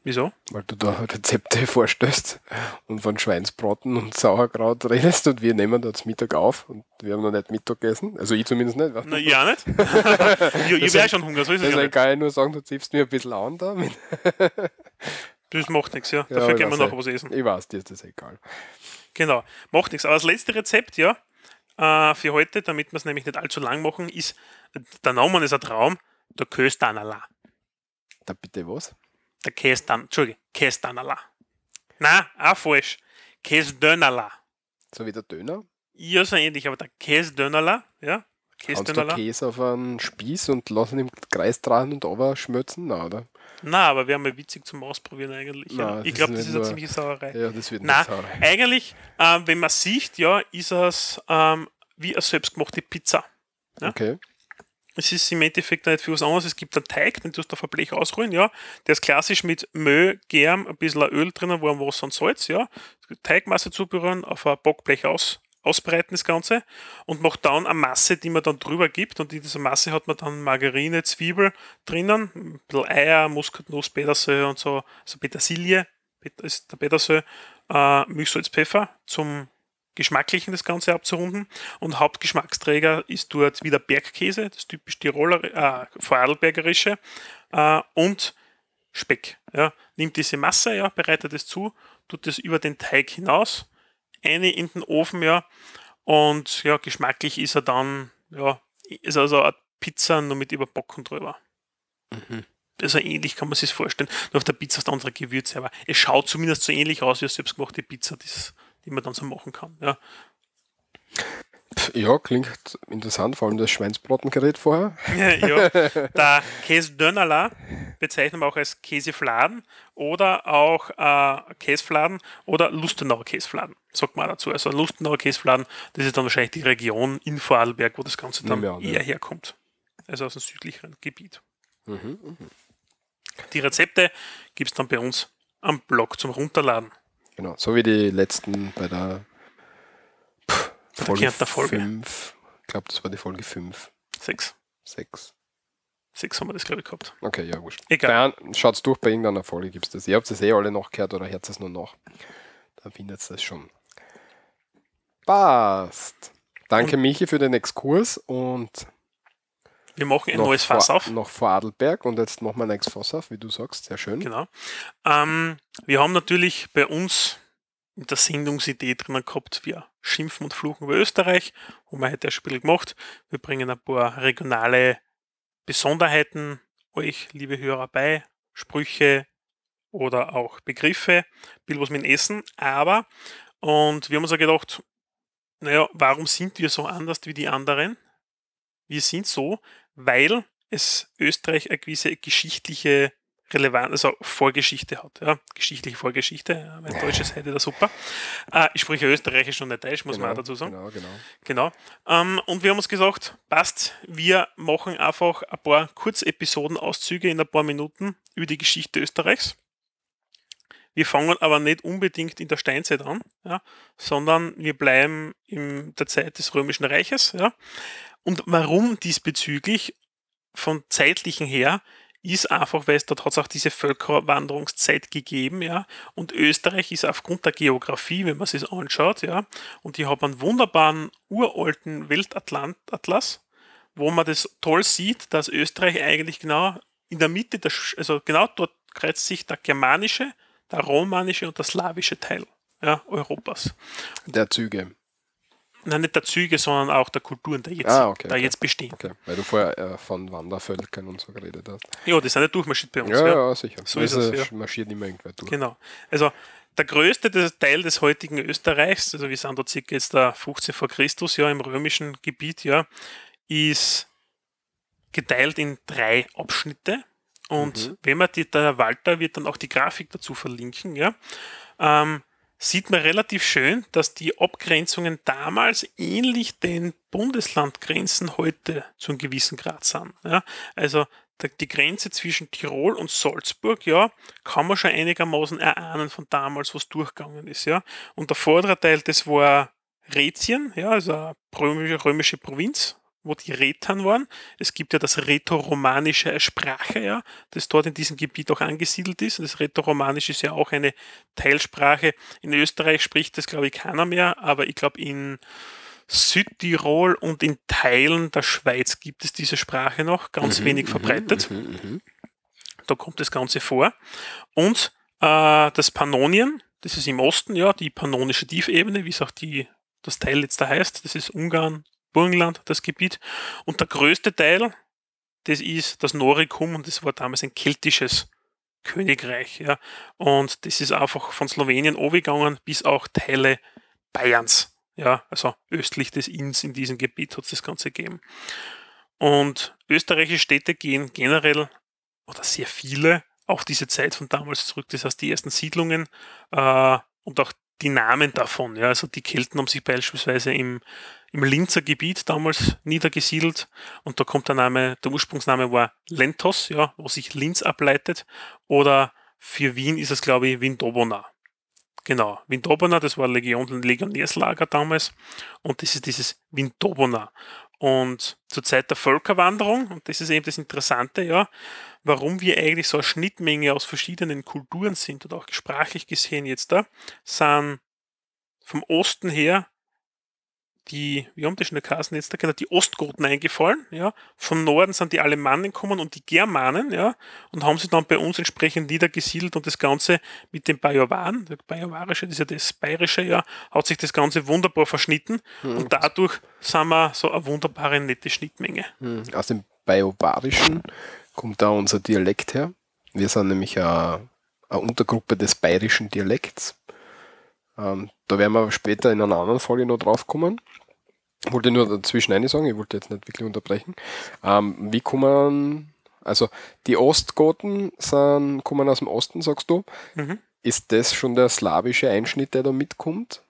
Wieso? weil du da Rezepte vorstößt und von Schweinsbraten und Sauerkraut redest und wir nehmen da zum Mittag auf und wir haben noch nicht Mittag gegessen. Also ich zumindest nicht. Na, ja, nicht? ich ich wäre schon Hunger, so ist es ja ich nicht. kann ja nur sagen, du ziehst mir ein bisschen an da. Mit, Das macht nichts, ja. Ja, Dafür ich gehen wir nachher was essen. ich weiß, dir ist das egal. Genau, macht nichts. Aber das letzte Rezept, ja, äh, für heute, damit wir es nämlich nicht allzu lang machen, ist, der Name ist ein Traum, der Köstanala. Da bitte was? Der Kästan, Entschuldige, Kästanala. Na, auch falsch. Käsdönala. So wie der Döner. Ja, so ähnlich, aber der Käsdönala, ja, Kannst du. Käse auf einen Spieß und lassen im Kreis dran und aber schmötzen? Nein, oder? Na, aber wäre mal witzig zum Ausprobieren eigentlich. Na, ja. Ich glaube, das ist eine ziemliche Sauerei. Ja, das wird Na, nicht sauer. eigentlich, ähm, wenn man sieht, ja, ist es ähm, wie eine selbstgemachte Pizza. ja. Okay. Es ist im Endeffekt nicht viel was anderes. Es gibt einen Teig, den tust du auf ein Blech ausrollen, ja. Der ist klassisch mit Mehl, Germ, ein bisschen Öl drinnen, warm Wasser und Salz, ja. Teigmasse zuberühren, auf ein Backblech aus, ausbreiten das Ganze und macht dann eine Masse, die man dann drüber gibt. Und in dieser Masse hat man dann Margarine, Zwiebel drinnen, ein bisschen Eier, Muskatnuss, Petersilie und so, also Petersilie, Pet- ist der Petersilie, äh, Milch, Salz, Pfeffer zum Geschmacklichen das Ganze abzurunden. Und Hauptgeschmacksträger ist dort wieder Bergkäse, das typisch Tiroler, äh, Vorarlbergerische, äh, und Speck. Ja. Nimmt diese Masse, ja, bereitet es zu, tut es über den Teig hinaus, eine in den Ofen, ja, und ja, geschmacklich ist er dann, ja, ist also eine Pizza nur mit Überbacken drüber. Also ähnlich kann man sich vorstellen. Nur auf der Pizza du andere Gewürze, aber es schaut zumindest so ähnlich aus wie eine selbstgemachte Pizza, das, die man dann so machen kann. Ja. Ja, klingt interessant, vor allem das Schweinsbratengerät vorher. ja, der Käsedönnerler bezeichnen wir auch als Käsefladen oder auch äh, Käsefladen oder Lustenauer Käsefladen, sagt man dazu. Also Lustenauer Käsefladen, das ist dann wahrscheinlich die Region in Vorarlberg, wo das Ganze dann an, eher ja. herkommt. Also aus dem südlicheren Gebiet. Mhm, Die Rezepte gibt es dann bei uns am Blog zum Runterladen. Genau, so wie die letzten bei der Folge Folge. 5. Ich glaube, das war die Folge 5, Sechs. 6. Sechs haben wir das, glaube ich, gehabt. Okay, ja, wurscht. Egal. Schaut durch bei irgendeiner Folge, gibt es das. Ihr habt es eh alle nachgehört oder hört es nur nach. Dann findet ihr das schon. Passt. Danke, Michi, für den Exkurs und Wir machen ein noch, neues Fass vor, auf. noch vor Adelberg und jetzt machen wir ein nächstes Fass auf, wie du sagst. Sehr schön. Genau. Ähm, wir haben natürlich bei uns in der Sendungsidee drinnen gehabt, wir schimpfen und fluchen über Österreich, haben wir heute ein Spiel gemacht. Wir bringen ein paar regionale Besonderheiten euch, liebe Hörer, bei, Sprüche oder auch Begriffe, bisschen was mit dem Essen, aber, und wir haben uns ja gedacht, naja, warum sind wir so anders wie die anderen? Wir sind so, weil es Österreich eine gewisse geschichtliche relevant, also Vorgeschichte hat, ja, geschichtliche Vorgeschichte, mein Deutsch ist heute da super. Äh, ich spreche Österreichisch und nicht Deutsch, muss man auch dazu sagen. Genau, genau. Genau. Ähm, und wir haben uns gesagt, passt, wir machen einfach ein paar Kurzepisoden-Auszüge in ein paar Minuten über die Geschichte Österreichs. Wir fangen aber nicht unbedingt in der Steinzeit an, ja, sondern wir bleiben in der Zeit des Römischen Reiches. Ja. Und warum diesbezüglich von zeitlichen her ist einfach, weil es dort hat es auch diese Völkerwanderungszeit gegeben, ja. Und Österreich ist aufgrund der Geografie, wenn man sich das anschaut, ja, und die haben einen wunderbaren uralten Weltatlas, wo man das toll sieht, dass Österreich eigentlich genau in der Mitte, der, also genau dort kreuzt sich der germanische, der romanische und der slawische Teil ja, Europas. Der Züge. Nein, nicht der Züge, sondern auch der Kulturen, die jetzt, Ah, okay, okay. jetzt bestehen. Okay, weil du vorher äh, von Wandervölkern und so geredet hast. Ja, die sind ja durchmarschiert bei uns. Ja, ja. ja, sicher. So ist also, es, ja. marschiert immer irgendwer durch. Genau. Also der größte Teil des heutigen Österreichs, also wir sind da circa jetzt da 15 vor Christus, ja, im römischen Gebiet, ja, ist geteilt in drei Abschnitte. Und Mhm. wenn man die, der Walter wird dann auch die Grafik dazu verlinken, ja, ähm, sieht man relativ schön, dass die Abgrenzungen damals ähnlich den Bundeslandgrenzen heute zu einem gewissen Grad sind. Ja. Also die Grenze zwischen Tirol und Salzburg, ja, kann man schon einigermaßen erahnen von damals, was durchgegangen ist, ja. Und der vordere Teil, das war Rätien, ja, also eine römische, römische Provinz, wo die Rätern waren. Es gibt ja das Rätoromanische als Sprache, ja, das dort in diesem Gebiet auch angesiedelt ist. Und das Rätoromanisch ist ja auch eine Teilsprache. In Österreich spricht das, glaube ich, keiner mehr, aber ich glaube, in Südtirol und in Teilen der Schweiz gibt es diese Sprache noch, ganz wenig verbreitet. Mhm, mhm. Da kommt das Ganze vor. Und äh, das Pannonien, das ist im Osten, ja, die pannonische Tiefebene, wie es auch die, das Teil jetzt da heißt, das ist Ungarn, Burgenland, das Gebiet. Und der größte Teil, das ist das Noricum und das war damals ein keltisches Königreich. Ja. Und das ist einfach von Slowenien overgegangen bis auch Teile Bayerns. Ja, also östlich des Inns in diesem Gebiet hat es das Ganze gegeben. Und österreichische Städte gehen generell oder sehr viele auf diese Zeit von damals zurück. Das heißt, die ersten Siedlungen äh, und auch die Namen davon. Ja, also die Kelten haben sich beispielsweise im, im Linzer Gebiet damals niedergesiedelt und da kommt der Name, der Ursprungsname war Lentos, ja, wo sich Linz ableitet. Oder für Wien ist es, glaube ich, Windobona. Genau, Windobona, das war Legion, Legionärslager damals und das ist dieses Windobona. Und zur Zeit der Völkerwanderung, und das ist eben das Interessante, ja, warum wir eigentlich so eine Schnittmenge aus verschiedenen Kulturen sind und auch sprachlich gesehen jetzt da, sind vom Osten her die, wie haben die schon Kassen jetzt da genau, die Ostgoten eingefallen, ja. Vom Norden sind die Alemannen gekommen und die Germanen, ja, und haben sich dann bei uns entsprechend niedergesiedelt und das Ganze mit dem Bajowan, der Bajovarische, das ist ja das Bayerische, ja, hat sich das Ganze wunderbar verschnitten und dadurch sind wir so eine wunderbare, nette Schnittmenge. Mhm. Aus dem Bayobarischen kommt da unser Dialekt her. Wir sind nämlich eine, eine Untergruppe des bayerischen Dialekts. Ähm, da werden wir später in einer anderen Folge noch drauf kommen. Ich wollte nur dazwischen eine sagen, ich wollte jetzt nicht wirklich unterbrechen. Ähm, wie kommen, also die Ostgoten sind, kommen aus dem Osten, sagst du. Mhm. Ist das schon der slawische Einschnitt, der da mitkommt?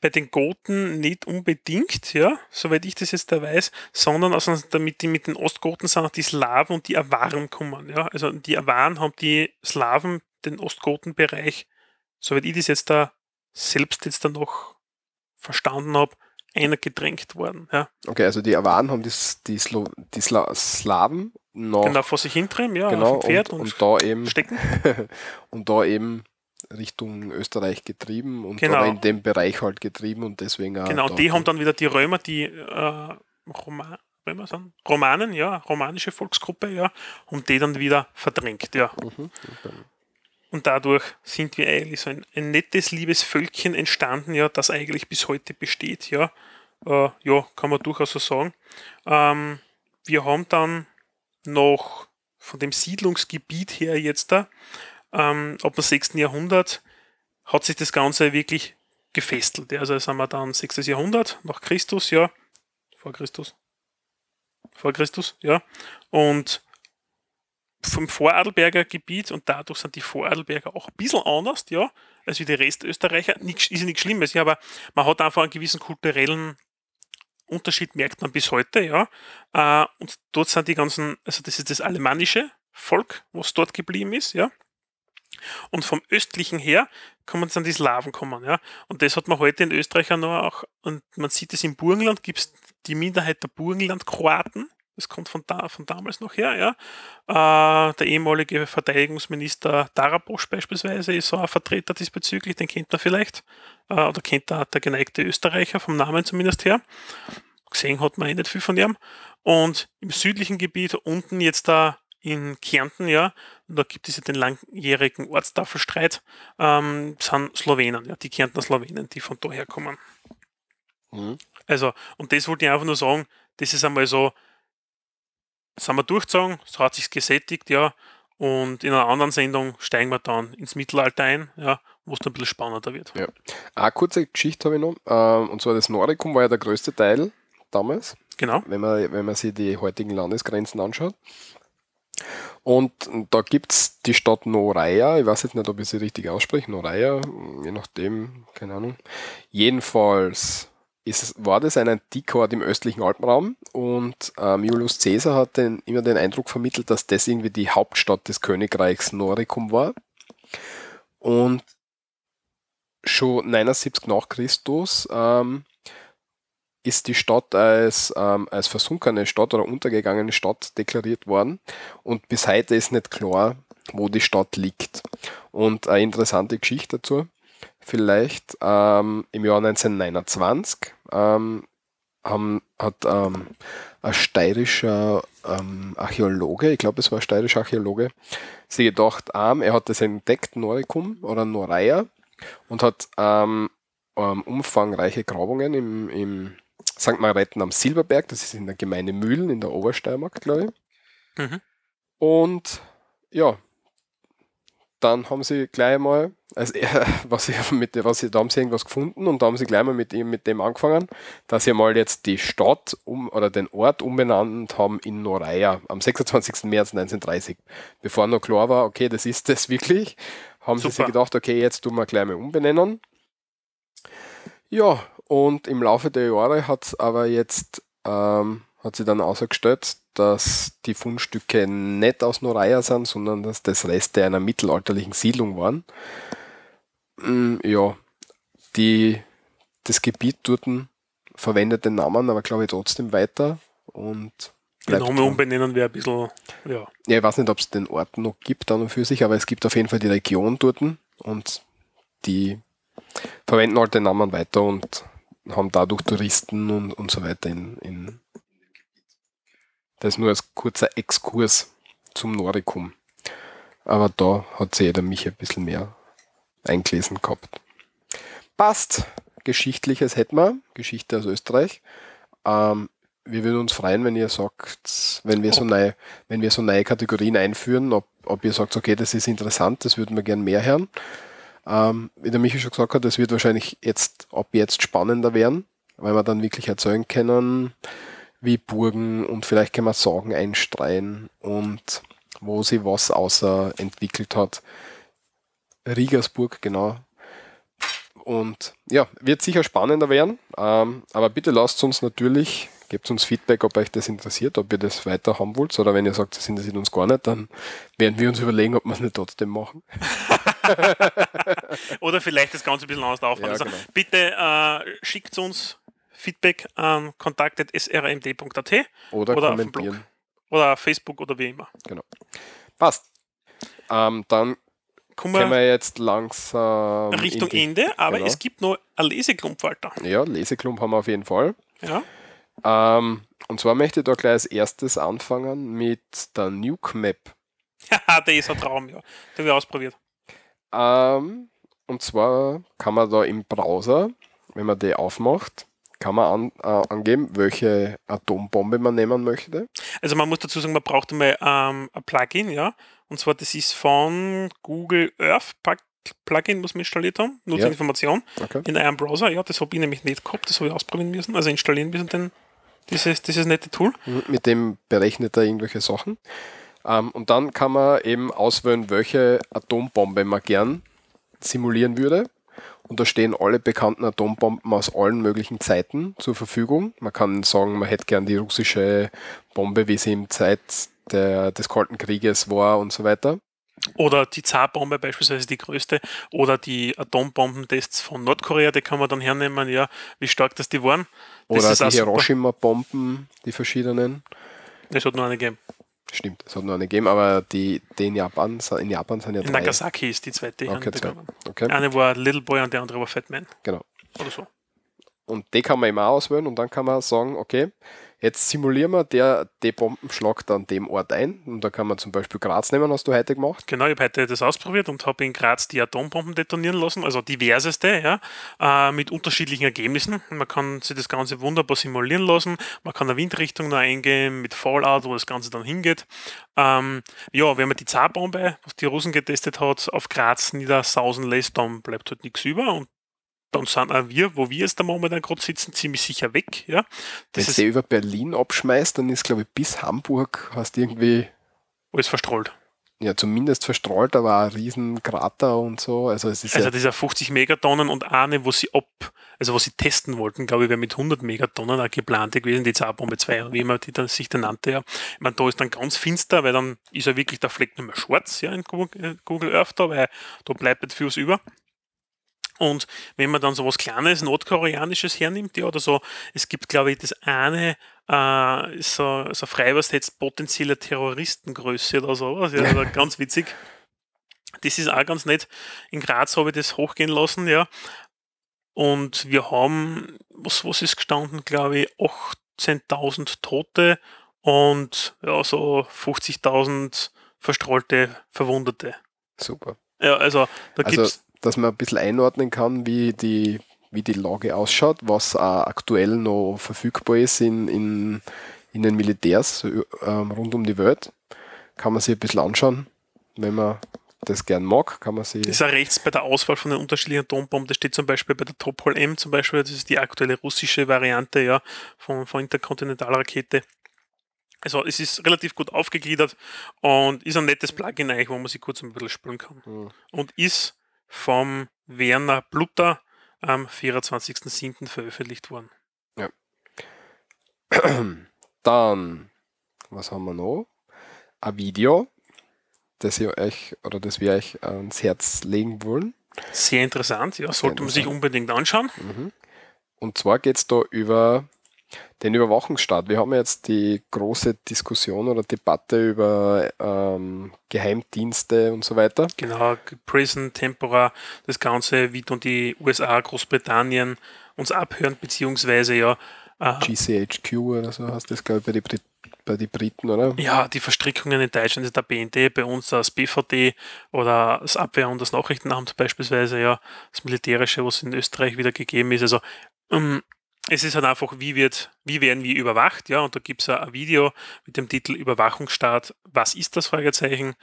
bei den Goten nicht unbedingt, ja, soweit ich das jetzt da weiß, sondern also damit die mit den Ostgoten sind auch die Slawen und die Awaren kommen, ja. Also die Awaren haben die Slawen, den Ostgotenbereich, soweit ich das jetzt da selbst jetzt da noch verstanden habe, einer gedrängt worden, ja. Okay, also die Awaren haben die, die, Slo die Sla Slawen noch Genau vor sich hintreiben, ja, genau, auf dem Pferd und, und, und da eben stecken. und da eben Richtung Österreich getrieben und Genau. in dem Bereich halt getrieben und deswegen auch Genau, die haben dann wieder die Römer, die äh, Roma, Römer sind, Romanen, ja, romanische Volksgruppe, ja, und die dann wieder verdrängt, ja. Mhm, okay. Und dadurch sind wir eigentlich so ein, ein nettes, liebes Völkchen entstanden, ja, das eigentlich bis heute besteht, ja. Äh, ja, kann man durchaus so sagen. Ähm, wir haben dann noch von dem Siedlungsgebiet her jetzt da, ähm, ab dem 6. Jahrhundert hat sich das Ganze wirklich gefesselt. Ja. Also sind wir dann 6. Jahrhundert nach Christus, ja. Vor Christus. Vor Christus, ja. Und vom Vorarlberger Gebiet und dadurch sind die Vorarlberger auch ein bisschen anders, ja, als wie die Restösterreicher. Nicht, ist ja nichts Schlimmes, ja, aber man hat einfach einen gewissen kulturellen Unterschied, merkt man bis heute, ja. Äh, und dort sind die ganzen, also das ist das alemannische Volk, was dort geblieben ist, ja. Und vom östlichen her kommen dann die Slawen kommen, ja. Und das hat man heute in Österreich noch auch, und man sieht es im Burgenland, gibt es die Minderheit der Burgenland-Kroaten, das kommt von, da, von damals noch her, ja. Äh, der ehemalige Verteidigungsminister Darabosch beispielsweise ist so ein Vertreter diesbezüglich, den kennt man vielleicht. Äh, oder kennt der, der geneigte Österreicher, vom Namen zumindest her. Gesehen hat man eh nicht viel von ihm. Und im südlichen Gebiet, unten jetzt da in Kärnten, ja, da gibt es ja den langjährigen Ortstafelstreit, ähm, sind Slowenen, ja, die Kärntner Slowenen, die von daher kommen. Mhm. Also, und das wollte ich einfach nur sagen, das ist einmal so, sind wir durchgezogen, es hat sich gesättigt, ja, und in einer anderen Sendung steigen wir dann ins Mittelalter ein, ja, wo es dann ein bisschen spannender wird. Ja. Eine kurze Geschichte habe ich noch, ähm, und zwar das Noricum war ja der größte Teil damals. Genau. Wenn man, wenn man sich die heutigen Landesgrenzen anschaut. Und da gibt es die Stadt Noreia, ich weiß jetzt nicht, ob ich sie richtig ausspreche, Noreia, je nachdem, keine Ahnung. Jedenfalls ist, war das ein Antikort im östlichen Alpenraum und ähm, Julius Caesar hat den, immer den Eindruck vermittelt, dass das irgendwie die Hauptstadt des Königreichs Noricum war. Und schon 79 nach Christus ähm, ist die Stadt als, ähm, als versunkene Stadt oder untergegangene Stadt deklariert worden. Und bis heute ist nicht klar, wo die Stadt liegt. Und eine interessante Geschichte dazu vielleicht ähm, im Jahr 1929 ähm, haben, hat ähm, ein steirischer ähm, Archäologe, ich glaube es war ein steirischer Archäologe, sich gedacht, ähm, er hat das entdeckt, Noricum oder Noreia, und hat ähm, umfangreiche Grabungen im, im St. Margrethen am Silberberg, das ist in der Gemeinde Mühlen in der Obersteiermark, glaube ich. Mhm. Und ja, dann haben sie gleich mal, also er, was sie mit, was sie, da haben sie irgendwas gefunden und da haben sie gleich mal mit ihm, mit dem angefangen, dass sie mal jetzt die Stadt um, oder den Ort umbenannt haben in Noreia am 26. März 1930. Bevor noch klar war, okay, das ist das wirklich, haben Super. sie sich gedacht, okay, jetzt tun wir gleich mal umbenennen. Ja, und im Laufe der Jahre hat es aber jetzt, ähm, hat sie dann ausgestellt, dass die Fundstücke nicht aus Noreia sind, sondern dass das Reste einer mittelalterlichen Siedlung waren. Mm, ja, die, das Gebiet dort verwendet den Namen, aber glaube ich trotzdem weiter und den Namen umbenennen wäre ein bisschen, ja. Ja, ich weiß nicht, ob es den Ort noch gibt an und für sich, aber es gibt auf jeden Fall die Region dort und die verwenden halt den Namen weiter und haben dadurch Touristen und, und so weiter in, in das nur als kurzer Exkurs zum Noricum. Aber da hat sich jeder mich ein bisschen mehr eingelesen gehabt. Passt. Geschichtliches hätten wir. Geschichte aus Österreich. Ähm, wir würden uns freuen, wenn ihr sagt, wenn wir so neue, wenn wir so neue Kategorien einführen, ob, ob ihr sagt, okay, das ist interessant, das würden wir gern mehr hören. Ähm, wie der Michael schon gesagt hat, das wird wahrscheinlich jetzt, ab jetzt spannender werden, weil wir dann wirklich erzeugen können, wie Burgen und vielleicht kann man Sagen einstreuen und wo sie was außer entwickelt hat. Riegersburg, genau. Und ja, wird sicher spannender werden, ähm, aber bitte lasst uns natürlich, gebt uns Feedback, ob euch das interessiert, ob ihr das weiter haben wollt oder wenn ihr sagt, das interessiert uns gar nicht, dann werden wir uns überlegen, ob wir es nicht trotzdem machen. oder vielleicht das Ganze ein bisschen anders aufbauen. Ja, also genau. bitte äh, schickt uns Feedback an kontakt.srmd.at oder, oder kommentieren. Oder Facebook oder wie immer. Genau. Passt. Ähm, dann kommen wir, wir jetzt langsam Richtung die, Ende, aber genau. es gibt noch ein Leseklump, Walter. Ja, Leseklump haben wir auf jeden Fall. Ja. Ähm, und zwar möchte ich da gleich als erstes anfangen mit der Nuke Map. Ja, der ist ein Traum, ja. Den wir ausprobiert. Ähm, und zwar kann man da im Browser, wenn man die aufmacht, kann man an, äh, angeben, welche Atombombe man nehmen möchte? Also man muss dazu sagen, man braucht einmal ähm, ein Plugin, ja. Und zwar das ist von Google Earth Plugin, muss man installiert haben. Nur ja. zur Information. Okay. In einem Browser, ja, das habe ich nämlich nicht gehabt, das habe ich ausprobieren müssen, also installieren müssen, den, dieses, dieses nette Tool. Mit dem berechnet er irgendwelche Sachen. Ähm, und dann kann man eben auswählen, welche Atombombe man gern simulieren würde. Und da stehen alle bekannten Atombomben aus allen möglichen Zeiten zur Verfügung. Man kann sagen, man hätte gern die russische Bombe, wie sie im Zeit der, des Kalten Krieges war und so weiter. Oder die Zarbombe beispielsweise die größte. Oder die Atombombentests von Nordkorea, die kann man dann hernehmen, ja, wie stark das die waren. Das Oder die. Hiroshima-Bomben, die verschiedenen. Es hat nur eine gegeben. Stimmt, es hat nur eine gegeben, aber die, die in Japan, in Japan sind ja drei. Nagasaki ist die zweite Okay, zwei. Okay, Eine war Little Boy und der andere war Fat Man. genau. Oder so. Und die kann man immer auswählen und dann kann man sagen, okay, jetzt simulieren wir, der, die Bomben schlagt an dem Ort ein. Und da kann man zum Beispiel Graz nehmen, hast du heute gemacht. Genau, ich habe heute das ausprobiert und habe in Graz die Atombomben detonieren lassen, also diverseste, ja, äh, mit unterschiedlichen Ergebnissen. Man kann sich das Ganze wunderbar simulieren lassen. Man kann eine Windrichtung noch eingeben mit Fallout, wo das Ganze dann hingeht. Ähm, ja, wenn man die Zarbombe, was die Russen getestet hat, auf Graz niedersausen lässt, dann bleibt halt nichts über und dann sind auch wir, wo wir jetzt da momentan gerade sitzen, ziemlich sicher weg. Ja. Wenn Das du ist die über Berlin abschmeißt, dann ist, glaube ich, bis Hamburg hast du irgendwie, alles verstrahlt. ja, zumindest verstrahlt, aber ein riesen Krater und so. Also es ist Also ja, dieser 50 Megatonnen und eine, wo sie ab, also wo sie testen wollten, glaube ich, wäre mit 100 Megatonnen eine geplante gewesen, die Zarbombe 2, oder wie immer die dann, sich dann nannte. Ja. Ich meine, da ist dann ganz finster, weil dann ist ja wirklich der Fleck nicht mehr schwarz ja, in Google äh, Google Earth da, weil da bleibt nicht viel über. Und wenn man dann so was Kleines, Nordkoreanisches hernimmt, ja, oder so, es gibt, glaube ich, das eine, äh, so, so frei übersetzt potenzielle Terroristengröße oder sowas, ja, also ganz witzig. Das ist auch ganz nett. In Graz habe ich das hochgehen lassen, ja. Und wir haben, was, was ist gestanden, glaube ich, 18.000 Tote und ja, so 50.000 verstrahlte Verwundete. super. Ja, also da Also, gibt's dass man ein bisschen einordnen kann, wie die, wie die Lage ausschaut, was auch aktuell noch verfügbar ist in, in, in den Militärs ähm, rund um die Welt. Kann man sich ein bisschen anschauen. Wenn man das gern mag, kann man sich. Das ist auch rechts bei der Auswahl von den unterschiedlichen Atombomben. Das steht zum Beispiel bei der Topol M zum Beispiel, das ist die aktuelle russische Variante ja, von, von Interkontinentalrakete. Also es ist relativ gut aufgegliedert und ist ein nettes Plugin eigentlich, wo man sich kurz ein bisschen spülen kann. Hm. Und ist vom Werner Blutter am 24.07. veröffentlicht worden. Dann, was haben wir noch? Ein Video, das ihr euch oder das wir euch ans Herz legen wollen. Sehr interessant, ja, sollte man sich unbedingt anschauen. Mhm. Und zwar geht es da über den Überwachungsstaat. Wir haben jetzt die große Diskussion oder Debatte über ähm, Geheimdienste und so weiter. Genau, Prison, Tempora, das Ganze, wie dann die USA, Großbritannien uns abhören, beziehungsweise ja, äh, GCHQ oder so heißt das, glaube ich, bei den Brit bei die Briten, oder? ja, die Verstrickungen in Deutschland ist der BND, bei uns das BVD oder das Abwehr- und das Nachrichtenamt beispielsweise, ja, das Militärische, was in Österreich wieder gegeben ist. Also ähm, es ist halt einfach, wie wird, wie werden wir überwacht, ja, und da gibt es ein Video mit dem Titel Überwachungsstaat, was ist das Fragezeichen,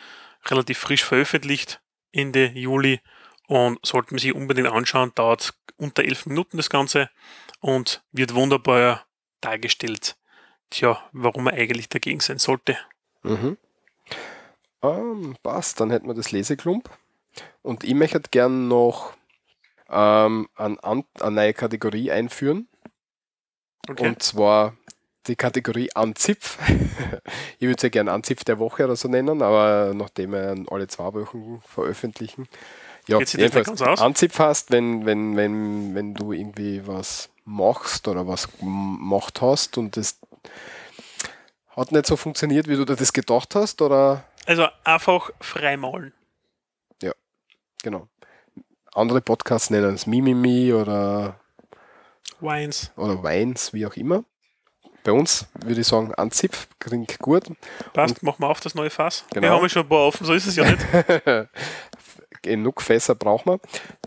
relativ frisch veröffentlicht, Ende Juli und sollten wir sich unbedingt anschauen, dauert unter elf Minuten das Ganze und wird wunderbar dargestellt, tja, warum man eigentlich dagegen sein sollte. Mhm. Ähm, passt, dann hätten wir das Leseklump. Und ich möchte gern noch ähm, an, eine neue Kategorie einführen. Okay. Und zwar die Kategorie Anzipf. ich würde sie gerne Anzipf der Woche oder so nennen, aber nachdem wir alle zwei Wochen veröffentlichen. Ja, jedenfalls? Anzipf hast, wenn, wenn, wenn, wenn du irgendwie was machst oder was gemacht hast und das hat nicht so funktioniert, wie du dir das gedacht hast, oder Also einfach freimaulen. genau. Andere Podcasts nennen es Mimimi oder, Wines. oder Weins, wie auch immer. Bei uns würde ich sagen, Anzipf klingt gut. Passt, machen wir auf das neue Fass. Genau. Wir haben ja schon ein paar offen, so ist es ja nicht. Genug Fässer braucht man.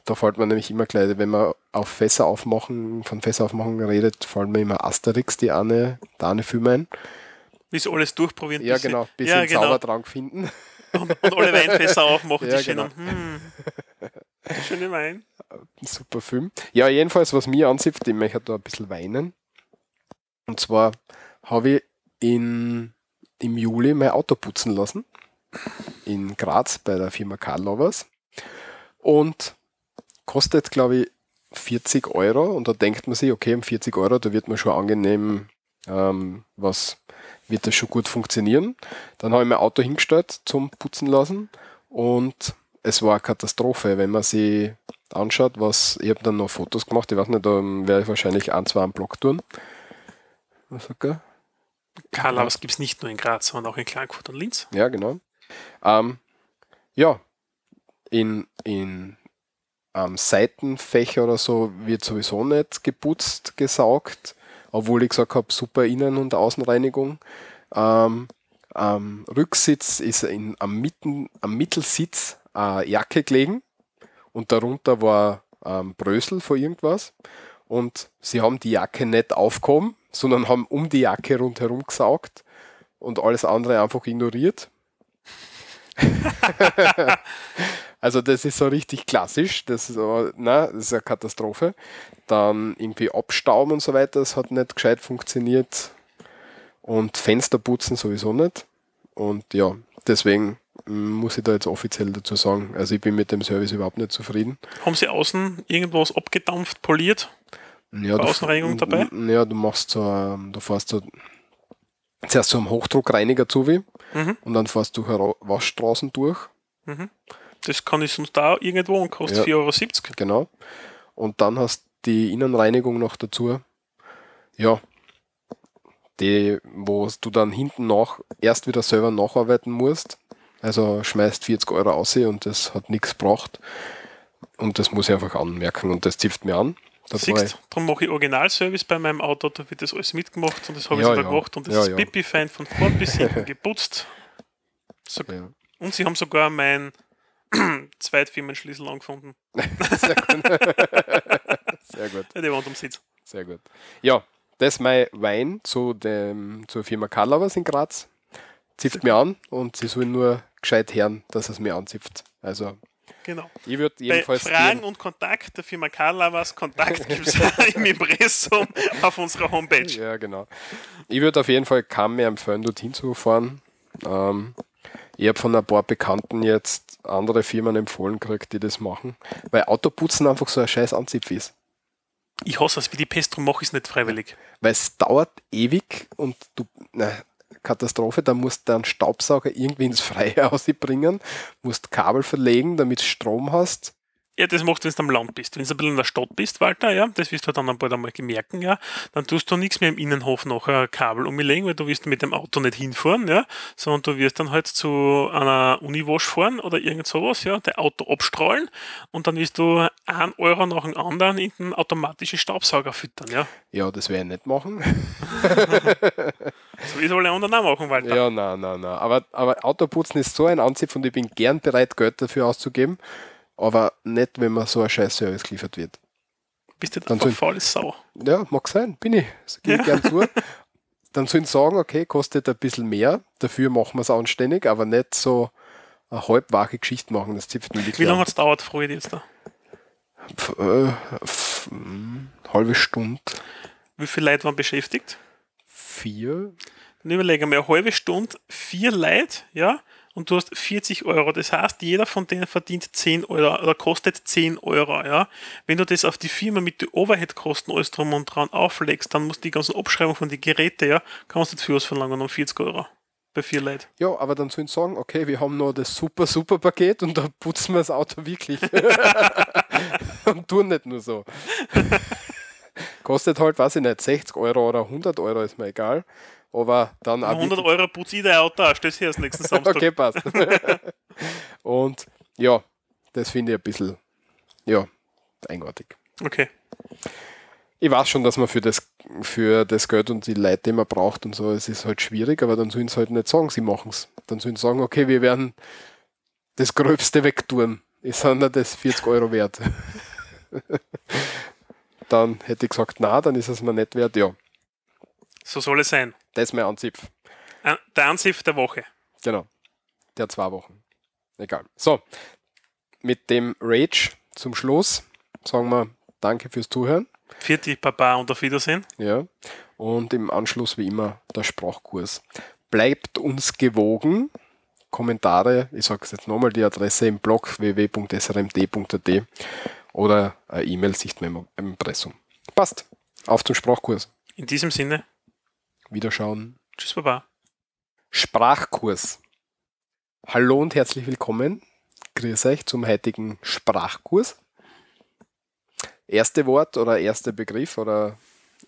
Da fällt man nämlich immer gleich, wenn man auf Fässer aufmachen, von Fässer aufmachen redet, fallen mir immer Asterix, die eine, der eine Film ein. Wie sie alles durchprobieren. Ja, bis sie- genau, bis ja, genau. Zaubertrank finden. Und, und alle Weinfässer aufmachen, Ja, die schönen. genau. Hm, schöne Wein. Super Film. Ja, jedenfalls, was mir ansieht, ich möchte da ein bisschen weinen. Und zwar habe ich in im Juli mein Auto putzen lassen. In Graz bei der Firma Karl Lovers. Und kostet, glaube ich, 40 Euro. Und da denkt man sich, okay, um 40 Euro, da wird man schon angenehm, ähm, was wird das schon gut funktionieren. Dann habe ich mein Auto hingestellt zum Putzen lassen und es war eine Katastrophe, wenn man sich anschaut, was, ich habe dann noch Fotos gemacht, ich weiß nicht, da werde ich wahrscheinlich ein, zwei am Blog tun. Was sagt er? Karl, aber es gibt es nicht nur in Graz, sondern auch in Klagenfurt und Linz. Ja, genau. Ähm, ja, in, in ähm, Seitenfächer oder so wird sowieso nicht geputzt, gesaugt, obwohl ich gesagt habe, super Innen- und Außenreinigung. Ähm, am Rücksitz ist in, am, Mitten, am Mittelsitz eine Jacke gelegen und darunter war ähm, Brösel vor irgendwas. Und sie haben die Jacke nicht aufgehoben, sondern haben um die Jacke rundherum gesaugt und alles andere einfach ignoriert. also das ist so richtig klassisch, das ist, aber, na, das ist eine Katastrophe. Dann irgendwie abstauben und so weiter, das hat nicht gescheit funktioniert. Und Fenster putzen sowieso nicht. Und ja, deswegen muss ich da jetzt offiziell dazu sagen, also ich bin mit dem Service überhaupt nicht zufrieden. Haben Sie außen irgendwas abgedampft, poliert? Ja, War Außenreinigung dabei? Ja, du machst so, ähm, du fährst so zuerst so einen Hochdruckreiniger zu wie Mhm. und dann fährst du Waschstraßen durch, Das kann ich sonst da irgendwo und kostet Ja. 4,70 Euro. genau. Und dann hast die Innenreinigung noch dazu. Ja, die, wo du dann hinten nach erst wieder selber nacharbeiten musst. Also schmeißt 40 Euro aus und das hat nichts gebracht. Und das muss ich einfach anmerken und das zipft mir an. Das Siehst, darum mache ich Originalservice bei meinem Auto, da wird das alles mitgemacht und das habe Ja, ich sogar ja. gemacht und das Ja, ist ja. pipi-fein von vorn bis hinten geputzt. So, und sie haben sogar mein Zweitfirmenschlüssel angefunden. Sehr gut. Sehr gut. Ja, am Sitz. Sehr gut. Ja, das ist mein Wein zu dem, zur Firma Karlovers in Graz. Zipft mir an und sie sollen nur gescheit hören, dass es mir anzipft. Also, Genau. ich würde Bei jedenfalls. Fragen gehen- und Kontakt der Firma Karlavas, Kontakt gibt es im Impressum auf unserer Homepage. Ja, genau. Ich würde auf jeden Fall kaum mehr empfehlen, dorthin zu fahren. Ähm, ich habe von ein paar Bekannten jetzt andere Firmen empfohlen gekriegt, die das machen, weil Autoputzen einfach so ein scheiß Anzipf ist. Ich hasse es wie die Pest, darum mache ich es nicht freiwillig. Weil es dauert ewig und du, na, Katastrophe, da musst du einen Staubsauger irgendwie ins Freie ausbringen, musst Kabel verlegen, damit du Strom hast. Ja, das machst du, wenn du am Land bist. Wenn du ein bisschen in der Stadt bist, Walter, ja, das wirst du dann bald einmal gemerken, ja, dann tust du nichts mehr im Innenhof noch ein Kabel umlegen, weil du wirst mit dem Auto nicht hinfahren, ja, sondern du wirst dann halt zu einer Uniwash fahren oder irgend sowas, ja, dein Auto abstrahlen und dann wirst du einen Euro nach dem anderen in den automatischen Staubsauger füttern, ja. Ja, das werde ich nicht machen. So wie alle anderen auch machen, Walter. Ja, nein, nein, nein. Aber, aber Autoputzen ist so ein Anzipf und ich bin gern bereit, Geld dafür auszugeben, aber nicht, wenn mir so ein scheiß Service geliefert wird. Bist du Dann einfach soll- faule Sau. Ja, mag sein, bin ich. Das gebe ich gern zu. Dann sollen sie sagen, okay, kostet ein bisschen mehr, dafür machen wir es anständig, aber nicht so eine halbwache Geschichte machen, das zipft mir Wie lange an. hat es dauert, dich jetzt da? Pf, äh, pf, mm, halbe Stunde, Wie viele Leute waren beschäftigt? Vier. Dann überlege mal, eine halbe Stunde, vier Leute, ja, und du hast 40 Euro. Das heißt, jeder von denen verdient 10 Euro oder kostet 10 Euro, ja. Wenn du das auf die Firma mit den Overhead-Kosten alles drum und dran auflegst, dann musst du die ganzen Abschreibungen von den Geräten, ja, kannst du nicht für was verlangen um 40 Euro. Bei vier Leuten. Ja, aber dann sollen sie sagen, okay, wir haben noch das super, super Paket und da putzen wir das Auto wirklich. und tun nicht nur so. Kostet halt, weiß ich nicht, 60 Euro oder 100 Euro, ist mir egal. Aber dann auch 100 wirklich- Euro putze ich dein Auto aus, stell's her, nächsten Samstag. Okay, passt. und ja, das finde ich ein bisschen, ja, eigenartig. okay. Ich weiß schon, dass man für das, für das Geld und die Leute, die man braucht und so, es ist halt schwierig, aber dann sollen sie halt nicht sagen, sie machen es. Dann sollen sie sagen, okay, wir werden das Gröbste wegtun. Ist dann das 40 Euro wert. dann hätte ich gesagt, na, dann ist es mir nicht wert. Ja, So soll es sein. das ist mein Anzipf. Äh, Der Ansiff der Woche. Genau. Der zwei Wochen. Egal. So, mit dem Rage zum Schluss sagen wir Danke fürs Zuhören. Vierte Papa und auf Wiedersehen. Ja. Und im Anschluss wie immer der Sprachkurs. Bleibt uns gewogen. Kommentare, ich sage es jetzt nochmal, die Adresse im Blog www.srmd.at oder eine E-Mail sicht im Impressum. Passt. Auf zum Sprachkurs. In diesem Sinne, Wiederschauen. tschüss, baba. Sprachkurs. Hallo und herzlich willkommen. Grüß euch zum heutigen Sprachkurs. Erste Wort oder erster Begriff oder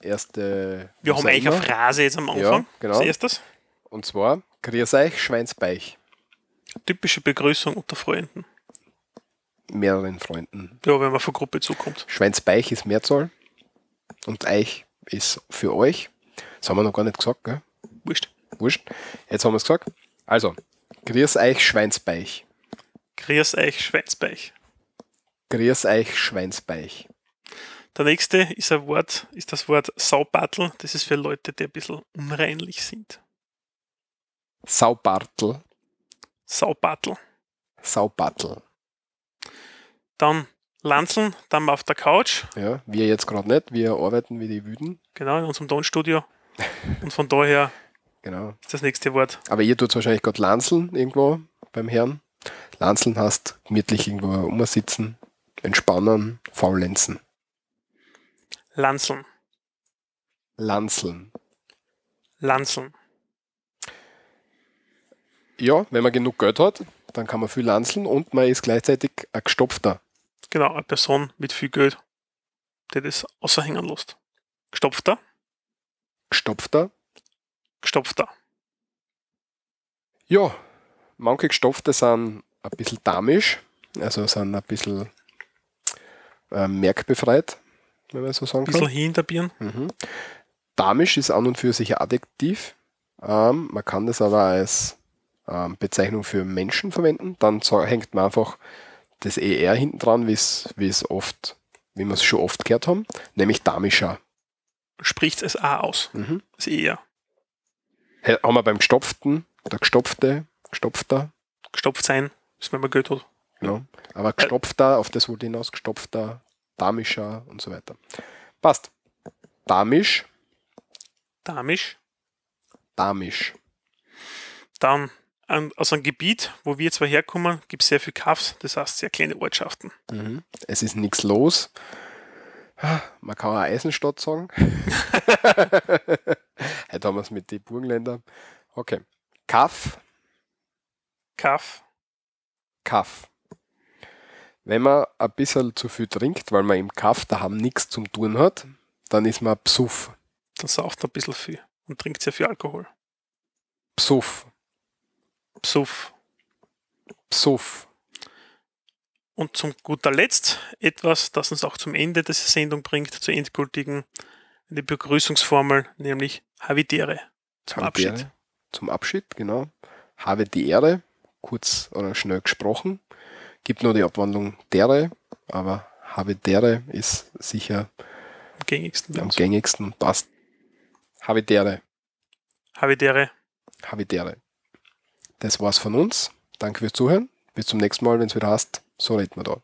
erste. Wir haben eigentlich eine. Phrase jetzt am Anfang. genau. Als erstes. Und zwar Grüß euch, Schweinsbeich. Typische Begrüßung unter Freunden. Mehreren Freunden. Ja, wenn man von Gruppe zukommt. Schweinsbeich ist Mehrzahl und Eich ist für euch. Das haben wir noch gar nicht gesagt, gell? Wurscht. Wurscht. Jetzt haben wir es gesagt. Also, Grüß euch, Schweinsbeich. Grüß euch, Schweinsbeich. Grüß euch, Schweinsbeich. Der nächste ist ein Wort, ist das Wort Saubattel. Das ist für Leute, die ein bisschen unreinlich sind. Saubartel. Saubattel. Saubattel. Dann Lanzeln, dann mal auf der Couch. Ja, wir jetzt gerade nicht, wir arbeiten wie die Wüden. Genau, in unserem Tonstudio. Und von daher Genau. ist das nächste Wort Aber ihr tut wahrscheinlich gerade Lanzeln irgendwo beim Herrn. Lanzeln heißt gemütlich irgendwo umsitzen, entspannen, faulenzen. Lanzeln. Lanzeln. Lanzeln. Ja, wenn man genug Geld hat, dann kann man viel lanzeln und man ist gleichzeitig ein gestopfter. Genau, eine Person mit viel Geld, die das außerhängen lässt. Gestopfter, Gestopfter. gestopfter. Ja, manche Gestopfte sind ein bisschen damisch, also sind ein bisschen äh, merkbefreit, wenn man so sagen Ein bisschen kann. hinterbieren. Mhm. Damisch ist an und für sich ein Adjektiv. Ähm, man kann das aber als ähm, Bezeichnung für Menschen verwenden. Dann hängt man einfach das ER hinten dran, wie es oft, wie wir es schon oft gehört haben, nämlich damischer. Spricht es A aus. Mhm. Das. He- Haben wir beim Gestopften, der Gestopfte, Gestopfter, Gestopft sein, ist wenn man Geld hat. ja. aber Gestopfter, auf das ich hinaus, Gestopfter, damischer und so weiter. Passt. Damisch, Damisch. damisch. Dann an, aus einem Gebiet, wo wir zwei herkommen, gibt es sehr viel Kaffs, das heißt sehr kleine Ortschaften. Mhm. Es ist nichts los. Man kann auch Eisenstadt sagen. Heute haben wir es mit den Burgenländern. Okay. Kaff, Kaff, Kaff. Wenn man ein bisschen zu viel trinkt, weil man im Kaff daheim nichts zum tun hat, dann ist man Psuff. dann sauft man ein bisschen viel und trinkt sehr viel Alkohol. Psuff. Psuff. Psuff. Und zum guter Letzt etwas, das uns auch zum Ende dieser Sendung bringt, zur endgültigen eine Begrüßungsformel, nämlich Havidere zum Habe die Abschied. Ehre. Zum Abschied, genau. Habe die Ehre, kurz oder schnell gesprochen. Gibt nur die Abwandlung dere, aber habe dere ist sicher Am gängigsten am gängigsten passt. Habitäre, Havidere. Habitäre. Das war's von uns. Danke fürs Zuhören. Bis zum nächsten Mal, wenn es wieder heißt, so reden wir da.